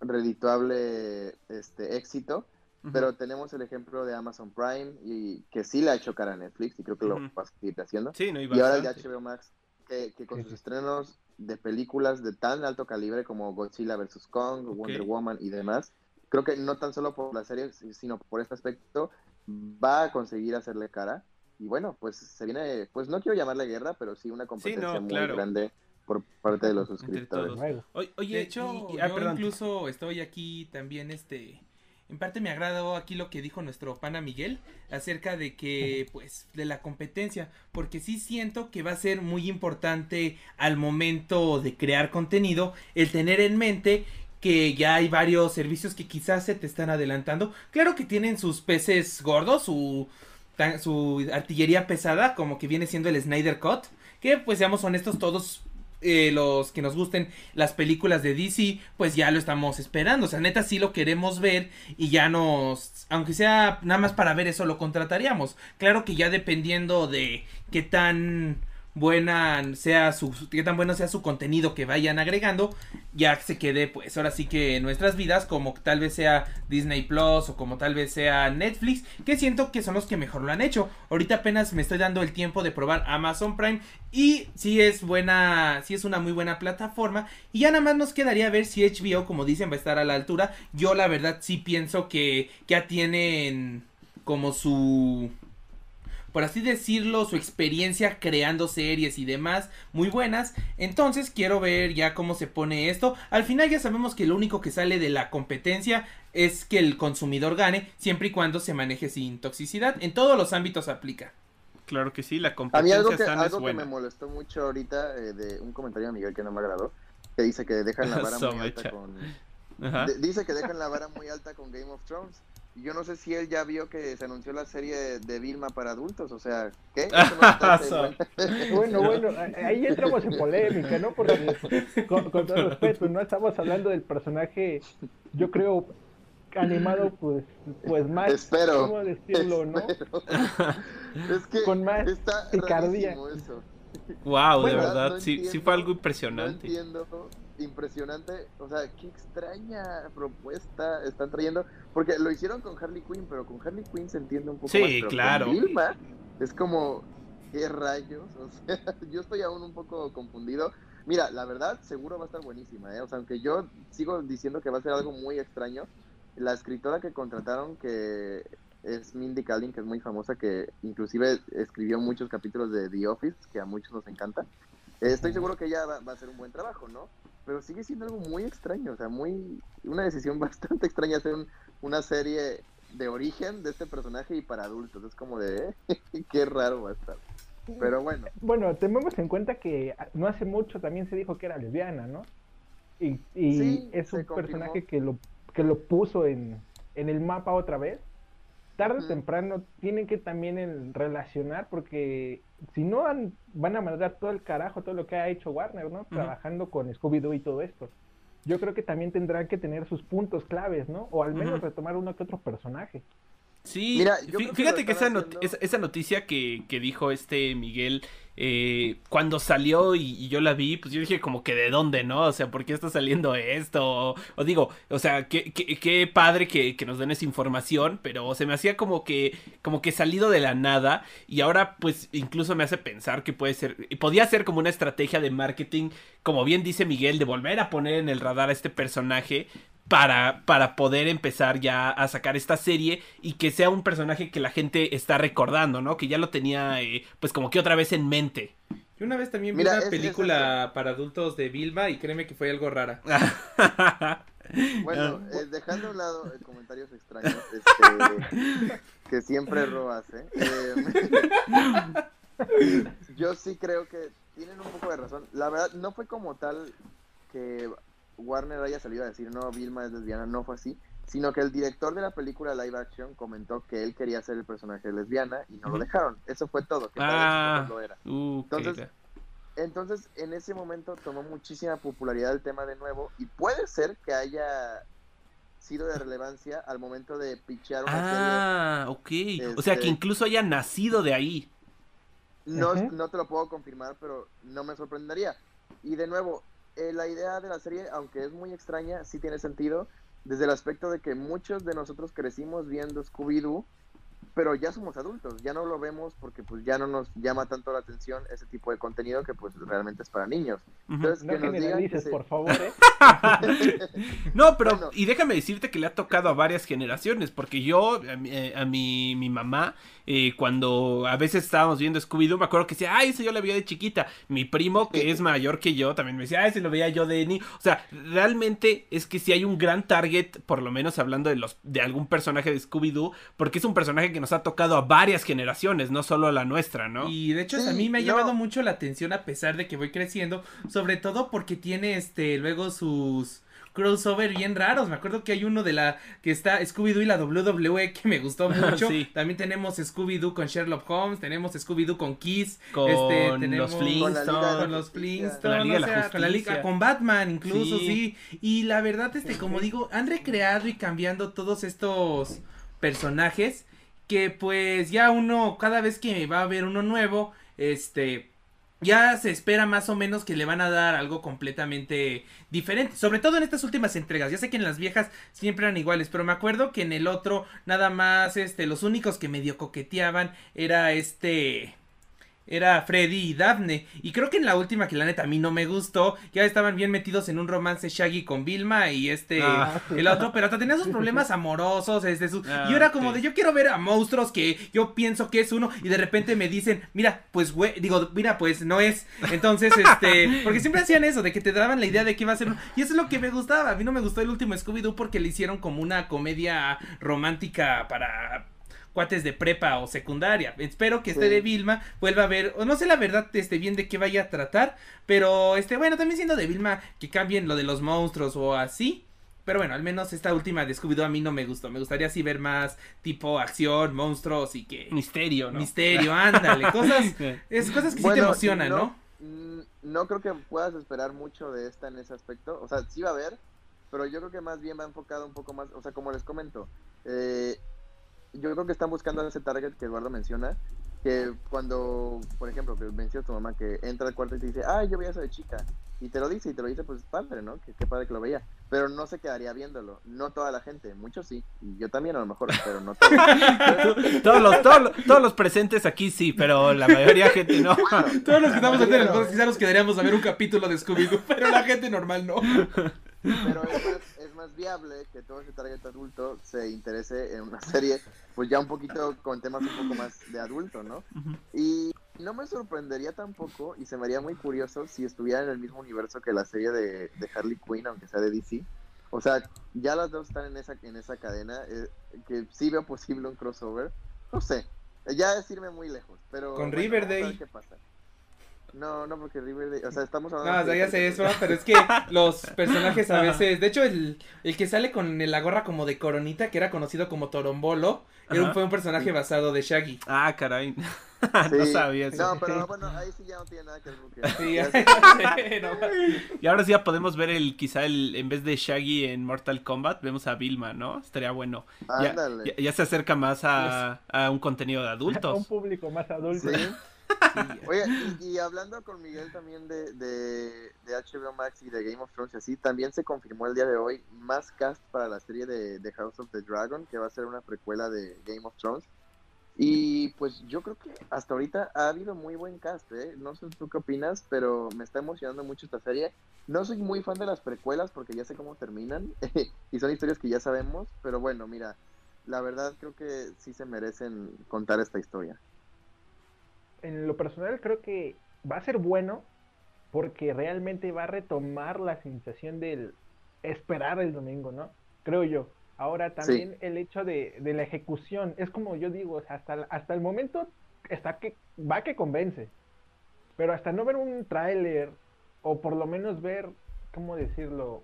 redituable este, éxito pero tenemos el ejemplo de Amazon Prime y que sí le ha hecho cara a Netflix y creo que lo va a seguir haciendo. y ahora el de HBO Max, que, con sus estrenos de películas de tan alto calibre como Godzilla vs. Kong, Wonder Woman y demás, creo que no tan solo por la serie, sino por este aspecto, va a conseguir hacerle cara. Y bueno, pues se viene, pues no quiero llamarle guerra, pero sí una competencia muy grande por parte de los suscriptores. Oye, de hecho, ah, yo incluso estoy aquí también este en parte me agradó aquí lo que dijo nuestro pana Miguel acerca de que, pues, de la competencia, porque sí siento que va a ser muy importante al momento de crear contenido el tener en mente que ya hay varios servicios que quizás se te están adelantando. Claro que tienen sus peces gordos, su, su artillería pesada, como que viene siendo el Snyder Cut, que pues seamos honestos, todos eh, los que nos gusten las películas de DC, pues ya lo estamos esperando. O sea, neta sí lo queremos ver y ya nos, aunque sea nada más para ver eso, lo contrataríamos. Claro que ya dependiendo de qué tan buena sea su, qué tan bueno sea su contenido que vayan agregando, ya se quede pues ahora sí que en nuestras vidas como tal vez sea Disney Plus o como tal vez sea Netflix, que siento que son los que mejor lo han hecho. Ahorita apenas me estoy dando el tiempo de probar Amazon Prime y si es buena, si es una muy buena plataforma y ya nada más nos quedaría ver si HBO como dicen va a estar a la altura. Yo la verdad sí pienso que ya tienen como su por así decirlo, su experiencia creando series y demás muy buenas. Entonces quiero ver ya cómo se pone esto. Al final ya sabemos que lo único que sale de la competencia es que el consumidor gane siempre y cuando se maneje sin toxicidad. En todos los ámbitos aplica. Claro que sí, la competencia A mí algo que, algo que me molestó mucho ahorita eh, de un comentario de Miguel que no me agradó, que dice que dejan la [laughs] vara muy alta con... dice que dejan la vara muy alta con Game of Thrones yo no sé si él ya vio que se anunció la serie de Vilma para adultos, o sea, ¿qué? [laughs] [laughs] bueno, bueno, [laughs] ahí entramos en polémica, ¿no? Porque con, todo respeto, no estamos hablando del personaje, yo creo, animado, pues, pues más, espero, ¿cómo decirlo, no? Es que con más está picardía. Eso. Wow, de verdad, sí, sí fue algo impresionante. No entiendo impresionante, o sea, qué extraña propuesta están trayendo, porque lo hicieron con Harley Quinn, pero con Harley Quinn se entiende un poco sí, claro. es como, ¿qué rayos? [laughs] O sea, yo estoy aún un poco confundido. Mira, la verdad, seguro va a estar buenísima, ¿eh? O sea, aunque yo sigo diciendo que va a ser algo muy extraño, la escritora que contrataron, que es Mindy Kaling, que es muy famosa, que inclusive escribió muchos capítulos de The Office, que a muchos nos encanta. Estoy seguro que ella va, va a hacer un buen trabajo, ¿no? Pero sigue siendo algo muy extraño, o sea, muy una decisión [laughs] bastante extraña hacer una serie de origen de este personaje y para adultos, es como de, eh, [laughs] qué raro va a estar. Pero bueno. Bueno, tenemos en cuenta que no hace mucho también se dijo que era lesbiana, ¿no? Y, y es un personaje que lo, que lo puso en, en el mapa otra vez tarde o temprano tienen que también relacionar porque si no van a mandar todo el carajo, todo lo que ha hecho Warner, ¿no? Trabajando con Scooby-Doo y todo esto. Yo creo que también tendrán que tener sus puntos claves, ¿no? O al menos retomar uno que otro personaje. Sí, Mira, fíjate que, esa, esa, noticia que, que, dijo este Miguel eh, cuando salió y, yo la vi, pues yo dije como que de dónde, ¿no? O sea, ¿por qué está saliendo esto? O, digo, o sea, qué, qué, padre que, nos den esa información, pero se me hacía como que, como que salido de la nada y ahora pues incluso me hace pensar que puede ser, podía ser como una estrategia de marketing, como bien dice Miguel, de volver a poner en el radar a este personaje, para, para poder empezar ya a sacar esta serie y que sea un personaje que la gente está recordando, ¿no? Que ya lo tenía eh, pues como que otra vez en mente. Yo una vez también vi una película para adultos de Vilma y créeme que fue algo rara. [laughs] bueno, eh, dejando a un lado eh, comentarios extraños [laughs] este, que siempre robas, ¿eh? [laughs] yo sí creo que tienen un poco de razón. La verdad, no fue como tal que Warner haya salido a decir, no, Vilma es lesbiana, no fue así, sino que el director de la película live action comentó que él quería ser el personaje lesbiana y no lo dejaron. Eso fue todo, que ah, lo era. Uh, entonces, entonces, en ese momento tomó muchísima popularidad el tema de nuevo y puede ser que haya sido de relevancia al momento de pichear una ah, ok. o sea, que este, incluso haya nacido de ahí. No, no te lo puedo confirmar, pero no me sorprendería. Y de nuevo, eh, la idea de la serie, aunque es muy extraña, sí tiene sentido desde el aspecto de que muchos de nosotros crecimos viendo Scooby-Doo pero ya somos adultos, ya no lo vemos porque pues ya no nos llama tanto la atención ese tipo de contenido que pues realmente es para niños. Entonces, no que por favor, ¿eh? [laughs] no, pero y déjame decirte que le ha tocado a varias generaciones, porque yo, a mi, eh, mi, mamá, eh, cuando a veces estábamos viendo Scooby-Doo, me acuerdo que decía, ay, ese yo lo veía de chiquita. Mi primo, que es mayor que yo, también me decía, ay, ese lo veía yo de ni. O sea, realmente es que si hay un gran target, por lo menos hablando de los de algún personaje de Scooby-Doo, porque es un personaje que nos ha tocado a varias generaciones, no solo a la nuestra, ¿no? Y de hecho a mí me ha llamado mucho la atención a pesar de que voy creciendo, sobre todo porque tiene este luego sus crossover bien raros. Me acuerdo que hay uno de la que está Scooby-Doo y la WWE que me gustó [laughs] mucho. También tenemos Scooby-Doo con Sherlock Holmes, tenemos Scooby-Doo con Kiss, con este, tenemos los Flintstones, con, los Flintstones, con la Liga, con Batman incluso, sí. Y la verdad este como digo, han recreado y cambiando todos estos personajes que pues ya uno, cada vez que va a ver uno nuevo, este, ya se espera más o menos que le van a dar algo completamente diferente. Sobre todo en estas últimas entregas. Ya sé que en las viejas siempre eran iguales, pero me acuerdo que en el otro nada más este los únicos que medio coqueteaban era este era Freddy y Daphne. Y creo que en la última, que la neta a mí no me gustó, ya estaban bien metidos en un romance Shaggy con Vilma y este, ah. el otro, pero hasta tenía sus problemas amorosos. Este, su, y yo era como de, yo quiero ver a monstruos que yo pienso que es uno, y de repente me dicen, mira, pues güey, digo, mira, pues no es. Entonces, este, porque siempre hacían eso, de que te daban la idea de que iba a ser Y eso es lo que me gustaba. A mí no me gustó el último Scooby-Doo porque le hicieron como una comedia romántica para cuates de prepa o secundaria. Espero que este de Vilma vuelva a ver, o no sé la verdad este bien de qué vaya a tratar, pero este bueno, también siendo de Vilma que cambien lo de los monstruos o así. Pero bueno, al menos esta última de Scooby-Doo a mí no me gustó. Me gustaría así ver más tipo acción, monstruos y que... Misterio, ¿no? Misterio, ándale. cosas, [laughs] es cosas que sí te emocionan, ¿no? Mm, no creo que puedas esperar mucho de esta en ese aspecto. O sea, sí va a haber, pero yo creo que más bien va enfocado un poco más, o sea, como les comento, eh, yo creo que están buscando ese target que Eduardo menciona, que cuando, por ejemplo, que menciona tu mamá que entra al cuarto y te dice, ay, yo veía eso de chica, y te lo dice, y te lo dice, pues padre, ¿no? Que qué padre que lo veía, pero no se quedaría viéndolo, no toda la gente, muchos sí, y yo también a lo mejor, pero no todos. [laughs] todos, los, todos, los presentes aquí sí, pero la mayoría de gente no. todos los que estamos aquí podcast quizás nos quedaríamos a ver un capítulo de Scooby-Doo, pero la gente normal no. Pero es más, viable que todo ese target adulto se interese en una [laughs] serie, pues ya un poquito con temas un poco más de adulto, ¿no? Y no me sorprendería tampoco, y se me haría muy curioso si estuviera en el mismo universo que la serie de, Harley Quinn, aunque sea de DC. O sea, ya las dos están en esa, en esa cadena, eh, que sí veo posible un crossover. No sé, ya es irme muy lejos, pero... Con Riverdale. qué pasa. No, no, porque Riverdale, o sea, estamos hablando. No, o ya sé eso, pero es que [laughs] los personajes a veces. De hecho, el, el que sale con la gorra como de coronita, que era conocido como Torombolo, era fue un personaje basado de Shaggy. Ah, caray. [laughs] no sabía eso. No, pero bueno, ahí sí ya no tiene nada que ver. Sí, y ahora sí ya podemos ver el, quizá el, en vez de Shaggy en Mortal Kombat, vemos a Vilma, ¿no? Estaría bueno. Ya, ya, se acerca más a, a, un contenido de adultos. [laughs] A un público más adulto. ¿Sí? Oye, y, hablando con Miguel también de, de, HBO Max y de Game of Thrones y así, también se confirmó el día de hoy más cast para la serie de, House of the Dragon, que va a ser una precuela de Game of Thrones. Y pues yo creo que hasta ahorita ha habido muy buen cast, ¿eh? No sé tú qué opinas, pero me está emocionando mucho esta serie. No soy muy fan de las precuelas porque ya sé cómo terminan [laughs] y son historias que ya sabemos, pero bueno, mira, la verdad creo que sí se merecen contar esta historia en lo personal creo que va a ser bueno porque realmente va a retomar la sensación del esperar el domingo, ¿no? Creo yo. Ahora también el hecho de, la ejecución, es como yo digo, hasta, hasta el momento está que va que convence, pero hasta no ver un tráiler o por lo menos ver, ¿cómo decirlo?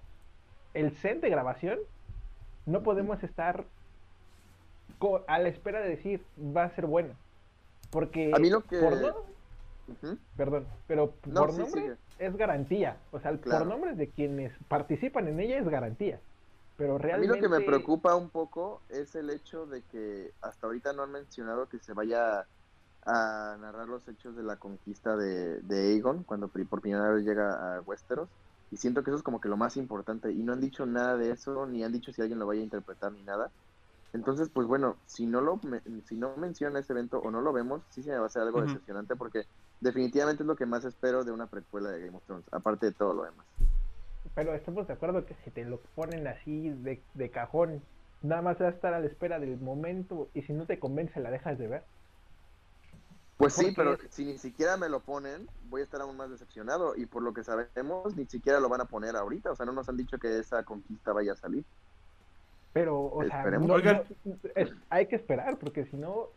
El set de grabación, no podemos estar a la espera de decir va a ser bueno. Porque a mí lo que... por Perdón, pero por nombre es garantía. O sea, por nombres de quienes participan en ella es garantía. Pero realmente... A mí lo que me preocupa un poco es el hecho de que hasta ahorita no han mencionado que se vaya a narrar los hechos de la conquista de, de Aegon cuando por primera vez llega a Westeros. Y siento que eso es como que lo más importante. Y no han dicho nada de eso, ni han dicho si alguien lo vaya a interpretar ni nada. Entonces, pues bueno, si no lo si no menciona ese evento o no lo vemos, sí se me va a hacer algo decepcionante porque definitivamente es lo que más espero de una precuela de Game of Thrones, aparte de todo lo demás. Pero estamos de acuerdo que si te lo ponen así de, de cajón, nada más va a estar a la espera del momento y si no te convence la dejas de ver. Pues sí, pero si ni siquiera me lo ponen, voy a estar aún más decepcionado y por lo que sabemos, ni siquiera lo van a poner ahorita, o sea, no nos han dicho que esa conquista vaya a salir. Pero, o sea, hay que esperar, porque si no,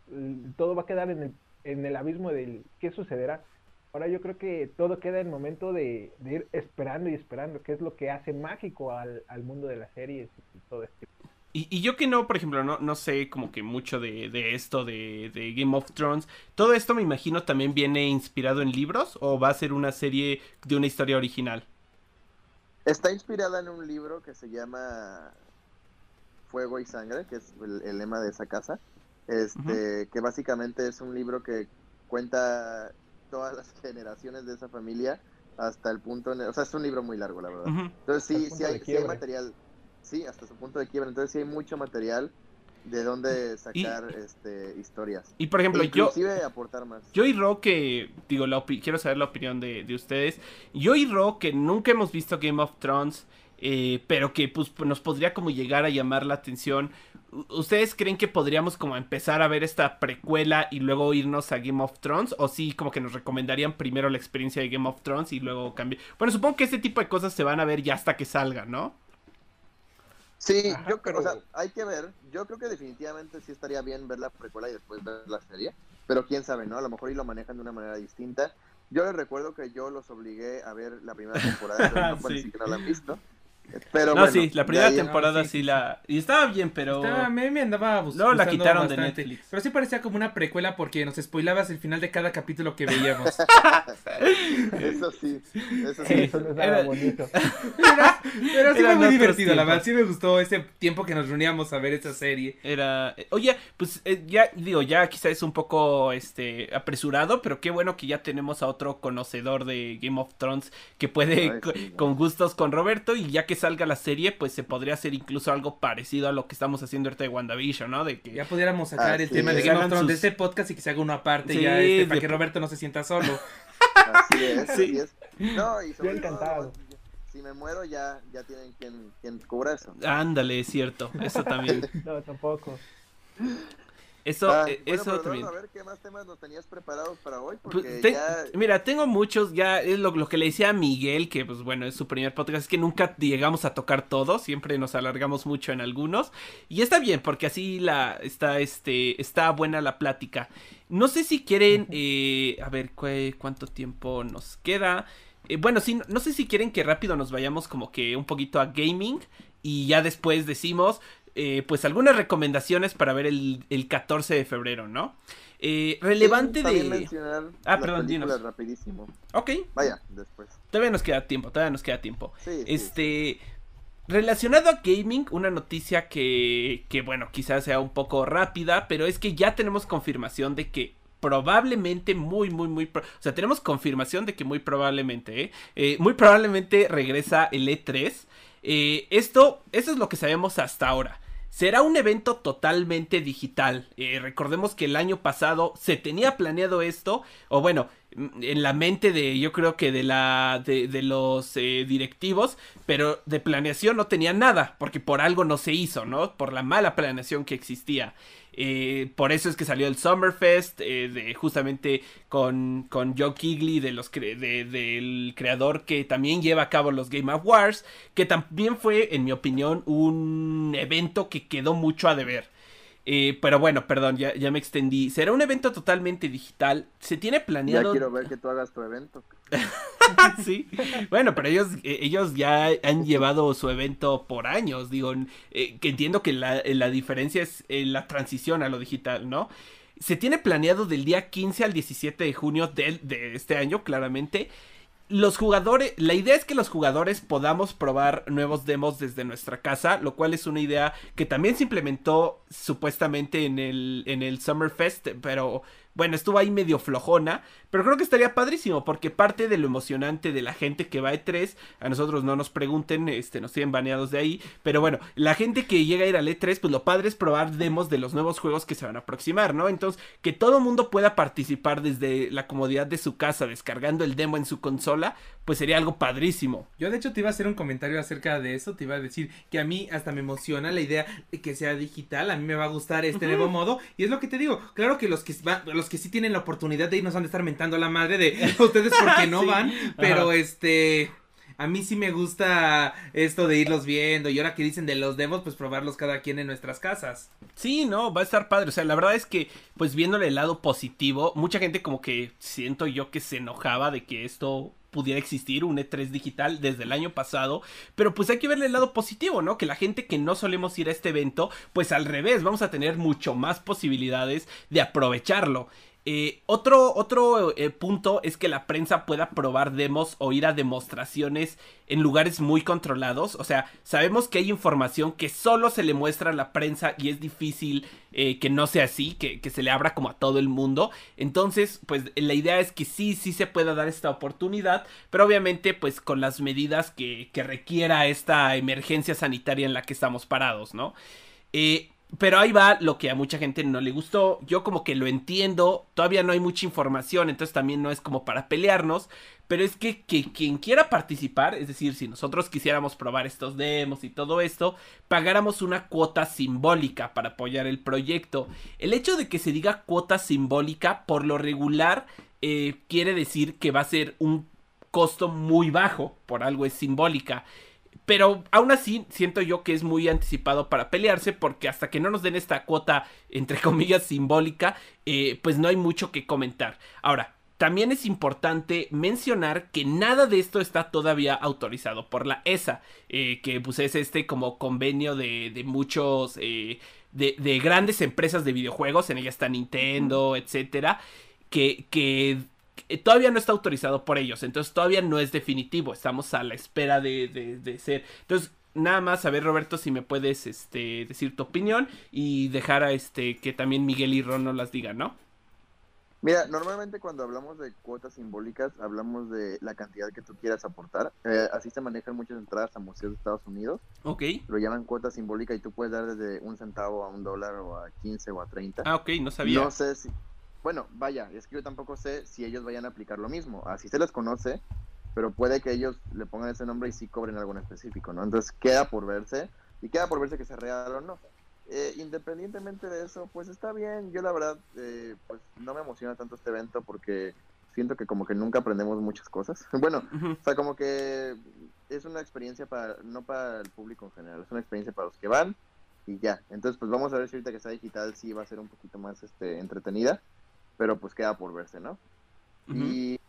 todo va a quedar en el, en el abismo del qué sucederá. Ahora yo creo que todo queda en el momento de, ir esperando y esperando, que es lo que hace mágico al, mundo de las series y todo esto. Y, yo que no, por ejemplo, no, no sé como que mucho de, esto de, de, Game of Thrones, ¿todo esto me imagino también viene inspirado en libros o va a ser una serie de una historia original? Está inspirada en un libro que se llama Fuego y Sangre, que es el, lema de esa casa, este, que básicamente es un libro que cuenta todas las [laughs] generaciones de esa familia hasta el punto, o sea, es un libro muy largo, la verdad. Entonces sí, sí hay, sí hay, material, sí, hasta su punto de quiebra, entonces sí hay mucho material de dónde sacar este, historias. Y por ejemplo, yo. aportar más. Yo y Ro, que. Digo, la quiero saber la opinión de, de, ustedes. Yo y Ro, que nunca hemos visto Game of Thrones. Eh, pero que pues, nos podría como llegar a llamar la atención. ¿Ustedes creen que podríamos como empezar a ver esta precuela y luego irnos a Game of Thrones? ¿O sí como que nos recomendarían primero la experiencia de Game of Thrones y luego cambiar? Bueno, supongo que este tipo de cosas se van a ver ya hasta que salga, ¿no? Sí, yo creo, o sea, hay que ver. Yo creo que definitivamente sí estaría bien ver la precuela y después ver la serie. Pero quién sabe, ¿no? A lo mejor y lo manejan de una manera distinta. Yo les recuerdo que yo los obligué a ver la primera temporada, pero no [laughs] sí. que no la han visto. Pero no, sí, la primera temporada sí, la... Y estaba bien, pero... Estaba, me, me andaba buscando No, la quitaron de Netflix. Pero sí parecía como una precuela porque nos spoilabas el final de cada capítulo que veíamos. [laughs] eso sí, eso sí. Eso era... bonito. [laughs] Pero, sí fue muy divertido, la verdad. Sí me gustó ese tiempo que nos reuníamos a ver esa serie. Era... Oye, pues eh, ya, digo, ya quizá es un poco este apresurado, pero qué bueno que ya tenemos a otro conocedor de Game of Thrones que puede con gustos con Roberto y ya que salga la serie, pues se podría hacer incluso algo parecido a lo que estamos haciendo ahorita de WandaVision, ¿no? De que ya pudiéramos sacar el tema de Game of Thrones de este podcast y que se haga una parte ya este, para que Roberto no se sienta solo. [laughs] Así es, así es. No, y sobre encantado. si me muero ya, ya tienen quien, quien cubra eso. Ándale, es cierto, eso también. [laughs] no, tampoco. Eso, ah, eh, eso también. A ver qué más temas nos tenías preparados para hoy. Pues, mira, tengo muchos, ya es lo, lo, que le decía a Miguel, que pues bueno, es su primer podcast, es que nunca llegamos a tocar todos, siempre nos alargamos mucho en algunos. Y está bien, porque así la está, este, está buena la plática. No sé si quieren, eh, a ver, ¿cuánto tiempo nos queda? Eh, bueno, sí, no sé si quieren que rápido nos vayamos como que un poquito a gaming y ya después decimos, eh, pues algunas recomendaciones para ver el, el 14 de febrero, ¿no? Eh, relevante de... Ah, perdón, dinos. rapidísimo. Ok. Vaya, después. Todavía nos queda tiempo, todavía nos queda tiempo. este... Relacionado a gaming, una noticia que, que, bueno, quizás sea un poco rápida, pero es que ya tenemos confirmación de que probablemente, muy, muy, muy... o sea, tenemos confirmación de que muy probablemente, ¿eh? ¿eh? muy probablemente regresa el E3. Eh, esto, eso es lo que sabemos hasta ahora. Será un evento totalmente digital. Eh, recordemos que el año pasado se tenía planeado esto, o bueno, en la mente de, yo creo que de la, de, de los eh, directivos, pero de planeación no tenía nada, porque por algo no se hizo, ¿no? Por la mala planeación que existía. Eh, por eso es que salió el Summerfest, eh, de, justamente con, con Joe Kigley, de los del creador que también lleva a cabo los Game Awards, que también fue, en mi opinión, un evento que quedó mucho a deber. Eh, pero bueno, perdón, ya, ya me extendí. Será un evento totalmente digital. Se tiene planeado. Ya quiero ver [laughs] que tú hagas tu evento. sí. Bueno, pero ellos, eh, ellos ya han llevado su evento por años. Digo, eh, que entiendo que la, la diferencia es la transición a lo digital, ¿no? Se tiene planeado del día 15 al 17 de junio de, de este año, claramente los jugadores, la idea es que los jugadores podamos probar nuevos demos desde nuestra casa, lo cual es una idea que también se implementó supuestamente en el, en el Summerfest, pero bueno, estuvo ahí medio flojona, pero creo que estaría padrísimo porque parte de lo emocionante de la gente que va a E3, a nosotros no nos pregunten, este, nos tienen baneados de ahí, pero bueno, la gente que llega a ir al E3, pues lo padre es probar demos de los nuevos juegos que se van a aproximar, ¿no? Entonces, que todo mundo pueda participar desde la comodidad de su casa, descargando el demo en su consola, pues sería algo padrísimo. Yo de hecho te iba a hacer un comentario acerca de eso, te iba a decir que a mí hasta me emociona la idea de que sea digital, a mí me va a gustar este nuevo modo, y es lo que te digo, claro que los que van, que sí tienen la oportunidad de irnos han de estar mentando a la madre de [laughs] ustedes porque no van, pero este a mí sí me gusta esto de irlos viendo y ahora que dicen de los demos, pues probarlos cada quien en nuestras casas. Sí, no, va a estar padre. O sea, la verdad es que, pues viéndole el lado positivo, mucha gente como que siento yo que se enojaba de que esto pudiera existir un E3 digital desde el año pasado, pero pues hay que verle el lado positivo, ¿no? Que la gente que no solemos ir a este evento, pues al revés, vamos a tener mucho más posibilidades de aprovecharlo. Eh, otro otro eh, punto es que la prensa pueda probar demos o ir a demostraciones en lugares muy controlados. O sea, sabemos que hay información que solo se le muestra a la prensa y es difícil eh, que no sea así, que, se le abra como a todo el mundo. Entonces, pues la idea es que sí, sí se pueda dar esta oportunidad, pero obviamente pues con las medidas que, que requiera esta emergencia sanitaria en la que estamos parados, ¿no? Eh, pero ahí va lo que a mucha gente no le gustó. Yo como que lo entiendo. Todavía no hay mucha información. Entonces también no es como para pelearnos. Pero es que, quien quiera participar, es decir, si nosotros quisiéramos probar estos demos y todo esto, pagáramos una cuota simbólica para apoyar el proyecto. El hecho de que se diga cuota simbólica, por lo regular, eh, quiere decir que va a ser un costo muy bajo. Por algo es simbólica. Pero aún así siento yo que es muy anticipado para pelearse porque hasta que no nos den esta cuota entre [laughs] comillas simbólica, eh, pues no hay mucho que comentar. Ahora, también es importante mencionar que nada de esto está todavía autorizado por la ESA, eh, que pues es este como convenio de, de muchos, eh, de, de, grandes empresas de videojuegos, en ella está Nintendo, etcétera, que, que todavía no está autorizado por ellos, entonces todavía no es definitivo, estamos a la espera de, de, ser. Entonces, nada más a ver Roberto si me puedes este, decir tu opinión y dejar a este que también Miguel y Ron nos las digan, ¿no? Mira, normalmente cuando hablamos de cuotas simbólicas hablamos de la cantidad que tú quieras aportar. Eh, así se manejan muchas entradas a museos de Estados Unidos. Ok. Lo llaman cuota simbólica y tú puedes dar desde un centavo a un dólar o a 15 o a 30. Ah, ok, no sabía. No sé si, bueno, vaya, es que yo tampoco sé si ellos vayan a aplicar lo mismo. Así se les conoce, pero puede que ellos le pongan ese nombre y sí cobren algo en específico, ¿no? Entonces queda por verse y queda por verse que sea real o no. Eh, independientemente de eso, pues está bien. Yo la verdad, eh, pues no me emociona tanto este evento porque siento que como que nunca aprendemos muchas cosas. [laughs] Bueno, o sea, como que es una experiencia para, no para el público en general, es una experiencia para los que van y ya. Entonces, pues vamos a ver si ahorita que está digital sí va a ser un poquito más este entretenida pero pues queda por verse, ¿no? Y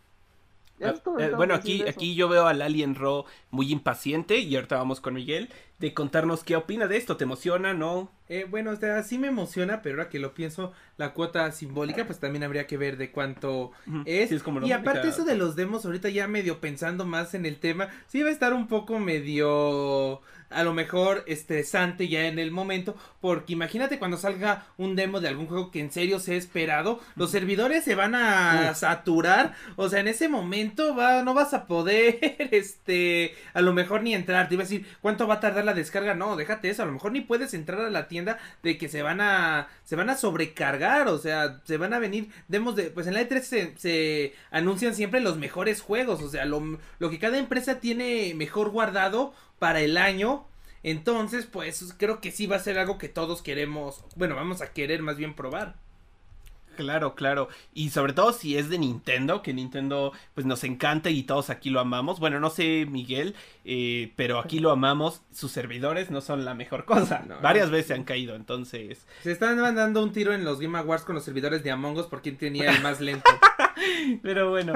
ah, eh, bueno, aquí, aquí yo veo al Alien Ro muy impaciente y ahorita vamos con Miguel de contarnos qué opina de esto, ¿te emociona, no? Eh, bueno, o sea, sí me emociona, pero ahora que lo pienso, la cuota simbólica, pues también habría que ver de cuánto es. y aparte eso de los demos, ahorita ya medio pensando más en el tema, sí va a estar un poco medio a lo mejor estresante ya en el momento, porque imagínate cuando salga un demo de algún juego que en serio se ha esperado, los servidores se van a saturar, o sea, en ese momento va, no vas a poder, [laughs] este, a lo mejor ni entrar, te iba a decir, ¿cuánto va a tardar la descarga? No, déjate eso, a lo mejor ni puedes entrar a la tienda de que se van a, se van a sobrecargar, o sea, se van a venir demos de, pues en la E3 se, se anuncian siempre los mejores juegos, o sea, lo, lo que cada empresa tiene mejor guardado, para el año. Entonces, pues creo que sí va a ser algo que todos queremos, bueno, vamos a querer más bien probar. Claro, claro. Y sobre todo si es de Nintendo, que Nintendo pues nos encanta y todos aquí lo amamos. Bueno, no sé Miguel, eh, pero aquí lo amamos. Sus servidores no son la mejor [laughs] cosa. Varias veces se han caído, entonces... Se están mandando un tiro en los Game Awards con los servidores de Among Us por quién tenía el más lento. [laughs] [laughs] pero bueno,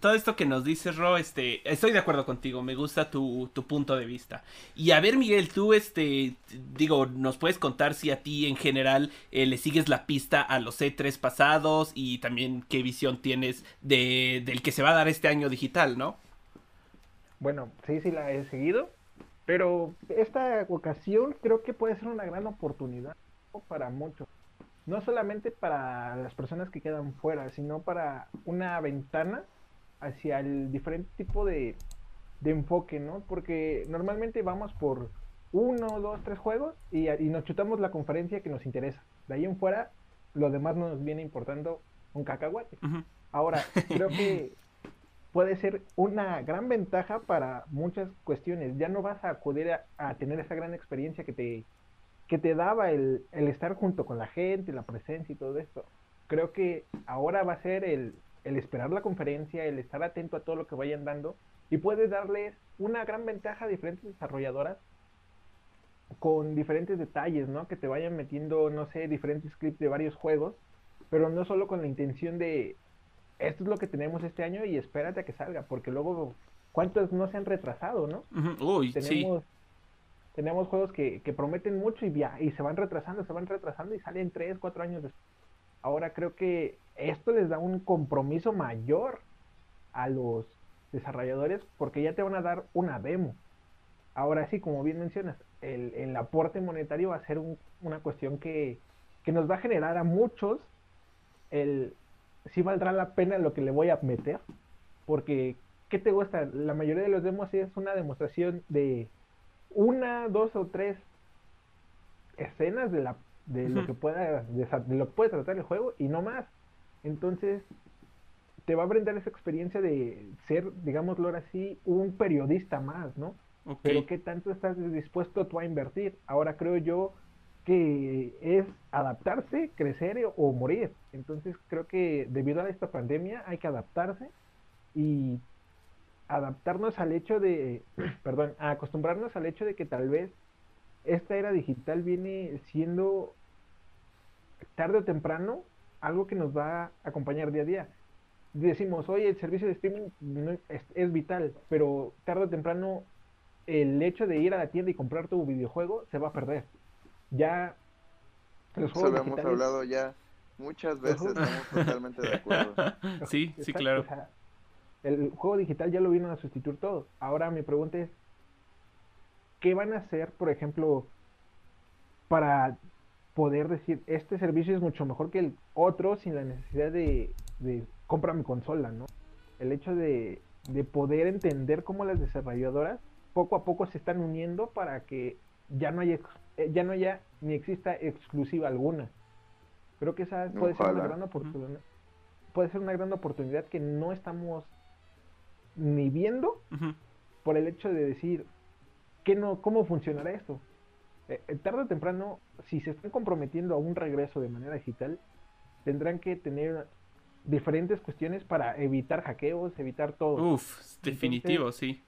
todo esto que nos dices, Ro, este, estoy de acuerdo contigo, me gusta tu, tu punto de vista. Y a ver, Miguel, tú, este, digo, nos puedes contar si a ti en general eh, le sigues la pista a los E3 pasados y también qué visión tienes de, del que se va a dar este año digital, ¿no? Bueno, sí, sí la he seguido, pero esta ocasión creo que puede ser una gran oportunidad para muchos. No solamente para las personas que quedan fuera, sino para una ventana hacia el diferente tipo de, de enfoque, ¿no? Porque normalmente vamos por uno, dos, tres juegos y, y, nos chutamos la conferencia que nos interesa. De ahí en fuera lo demás no nos viene importando un cacahuate. Ahora, [laughs] creo que puede ser una gran ventaja para muchas cuestiones. Ya no vas a acudir a, tener esa gran experiencia que te, que te daba el, el, estar junto con la gente, la presencia y todo esto. Creo que ahora va a ser el, el esperar la conferencia, el estar atento a todo lo que vayan dando y puedes darles una gran ventaja a diferentes desarrolladoras con diferentes detalles, ¿no? Que te vayan metiendo, no sé, diferentes clips de varios juegos, pero no solo con la intención de esto es lo que tenemos este año y espérate a que salga, porque luego cuántos no se han retrasado, ¿no? Uy, tenemos, tenemos juegos que, que, prometen mucho y ya, y se van retrasando, se van retrasando y salen tres, cuatro años después. Ahora creo que esto les da un compromiso mayor a los desarrolladores porque ya te van a dar una demo. Ahora sí, como bien mencionas, el, aporte monetario va a ser una cuestión que, que, nos va a generar a muchos el si valdrá la pena lo que le voy a meter. Porque, ¿qué te gusta? La mayoría de los demos es una demostración de una, dos o tres escenas de, la, de lo que pueda de, lo que puede tratar el juego y no más. Entonces, te va a brindar esa experiencia de ser, digámoslo ahora así, un periodista más, ¿no? Pero ¿qué tanto estás dispuesto tú a invertir? Ahora creo yo que es adaptarse, crecer o morir. Entonces creo que debido a esta pandemia hay que adaptarse y adaptarnos al hecho de, [clears throat] perdón, acostumbrarnos al hecho de que tal vez esta era digital viene siendo tarde o temprano algo que nos va a acompañar día a día. Decimos, oye, el servicio de streaming es, es, vital, pero tarde o temprano el hecho de ir a la tienda y comprar tu videojuego se va a perder. Ya los juegos Eso lo hemos hablado ya muchas veces, estamos totalmente de acuerdo. [laughs] Sí, sí, claro. El juego digital ya lo vino a sustituir todo. Ahora mi pregunta es, ¿qué van a hacer, por ejemplo, para poder decir, este servicio es mucho mejor que el otro sin la necesidad de, de compra mi consola, ¿no? El hecho de, de poder entender cómo las desarrolladoras poco a poco se están uniendo para que ya no haya, eh, ya no haya ni exista exclusiva alguna. Creo que esa puede ser una gran oportunidad. Puede ser una gran oportunidad que no estamos ni viendo por el hecho de decir que no, cómo funcionará esto. Eh, eh, tarde o temprano, si se están comprometiendo a un regreso de manera digital, tendrán que tener diferentes cuestiones para evitar hackeos, evitar todo. Uf, definitivo, sí.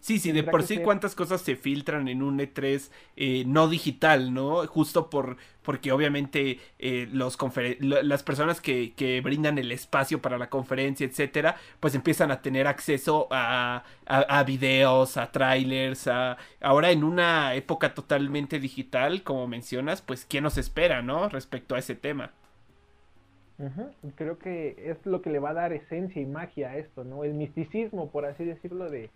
Sí, sí, de por sí cuántas cosas se filtran en un E3 eh, no digital, ¿no? Justo por porque obviamente eh, los las personas que, que, brindan el espacio para la conferencia, etcétera, pues empiezan a tener acceso a, a, videos, a trailers, a... Ahora en una época totalmente digital, como mencionas, pues ¿qué nos espera, no? Respecto a ese tema. Creo que es lo que le va a dar esencia y magia a esto, ¿no? El misticismo, por así decirlo, de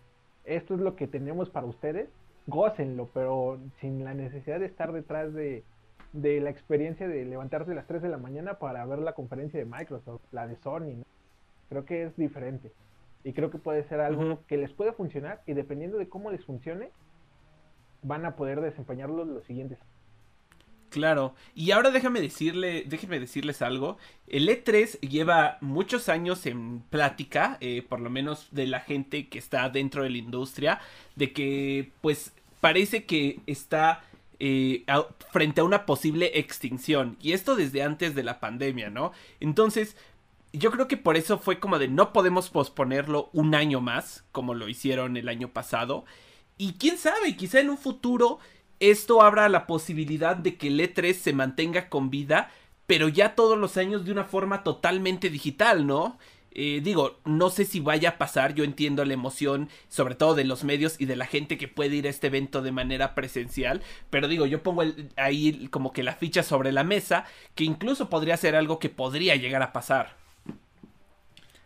esto es lo que tenemos para ustedes, gócenlo, pero sin la necesidad de estar detrás de, la experiencia de levantarse a las 3 de la mañana para ver la conferencia de Microsoft, la de Sony. Creo que es diferente. Y creo que puede ser algo que les puede funcionar y dependiendo de cómo les funcione, van a poder desempeñarlo los siguientes Claro, y ahora déjame decirle, déjenme decirles algo. El E3 lleva muchos años en plática, eh, por lo menos de la gente que está dentro de la industria, de que pues parece que está eh, frente a una posible extinción. Y esto desde antes de la pandemia, ¿no? Entonces, yo creo que por eso fue como de no podemos posponerlo un año más, como lo hicieron el año pasado. Y quién sabe, quizá en un futuro esto abra la posibilidad de que el E3 se mantenga con vida, pero ya todos los años de una forma totalmente digital, ¿no? Eh, digo, no sé si vaya a pasar, yo entiendo la emoción, sobre todo de los medios y de la gente que puede ir a este evento de manera presencial, pero digo, yo pongo ahí como que la ficha sobre la mesa, que incluso podría ser algo que podría llegar a pasar.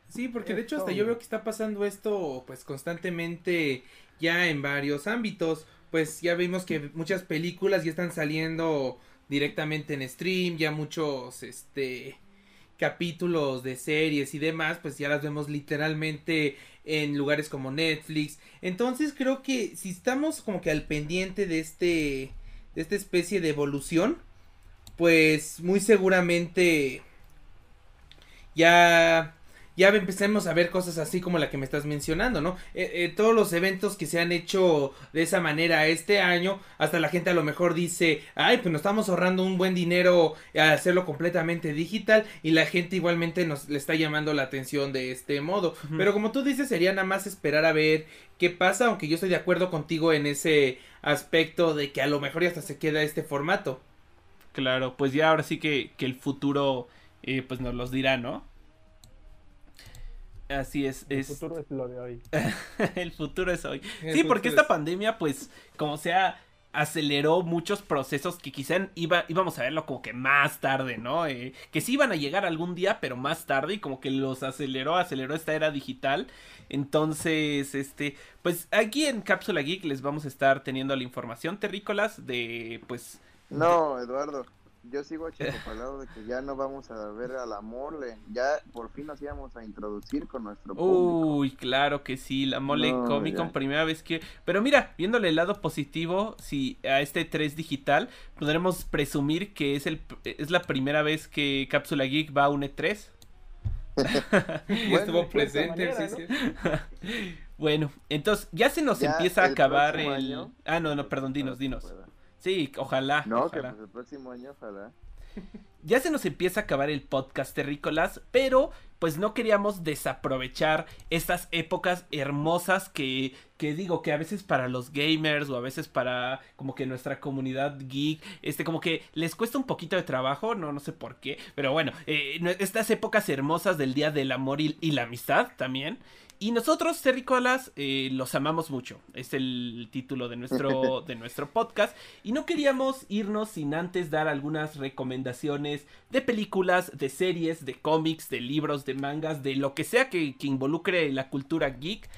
Sí, porque de hecho hasta yo veo que está pasando esto pues constantemente ya en varios ámbitos pues ya vimos que muchas películas ya están saliendo directamente en stream, ya muchos este capítulos de series y demás, pues ya las vemos literalmente en lugares como Netflix. Entonces creo que si estamos como que al pendiente de este de esta especie de evolución, pues muy seguramente ya ya empecemos a ver cosas así como la que me estás mencionando, ¿no? Eh, eh, todos los eventos que se han hecho de esa manera este año, hasta la gente a lo mejor dice, ay, pues nos estamos ahorrando un buen dinero a hacerlo completamente digital y la gente igualmente nos le está llamando la atención de este modo. Pero como tú dices, sería nada más esperar a ver qué pasa, aunque yo estoy de acuerdo contigo en ese aspecto de que a lo mejor ya hasta se queda este formato. Claro, pues ya ahora sí que, que el futuro eh, pues nos los dirá, ¿no? Así es. El futuro es lo de hoy. [laughs] el futuro es hoy. Sí, porque esta pandemia, pues, como sea, aceleró muchos procesos que quizá iba, íbamos a verlo como que más tarde, ¿no? Eh, que sí iban a llegar algún día, pero más tarde y como que los aceleró, aceleró esta era digital. Entonces, este, pues aquí en Cápsula Geek les vamos a estar teniendo la información terrícolas de, pues... No, Eduardo yo sigo lado de que ya no vamos a ver a la mole. Ya por fin nos íbamos a introducir con nuestro público. Uy, claro que sí, la mole Comic Con primera vez que. Pero mira, viéndole el lado positivo, si a este 3 digital, podremos presumir que es, el, es la primera vez que Cápsula Geek va a un E3. y [laughs] estuvo presente, sí, [laughs] bueno, entonces ya se nos empieza a acabar el. Ah, no, no, perdón, dinos, dinos. Sí, ojalá. No, que pues el próximo año, ojalá. [laughs] Ya se nos empieza a acabar el podcast terrícolas, pero pues no queríamos desaprovechar estas épocas hermosas que, que digo que a veces para los gamers o a veces para como que nuestra comunidad geek, este como que les cuesta un poquito de trabajo, no, no sé por qué, pero bueno, eh, estas épocas hermosas del Día del Amor y la Amistad también. Y nosotros, Terricolas, eh, los amamos mucho. Es el título de nuestro, [laughs] de nuestro podcast. Y no queríamos irnos sin antes dar algunas recomendaciones de películas, de series, de cómics, de libros, de mangas, de lo que sea que, involucre la cultura geek.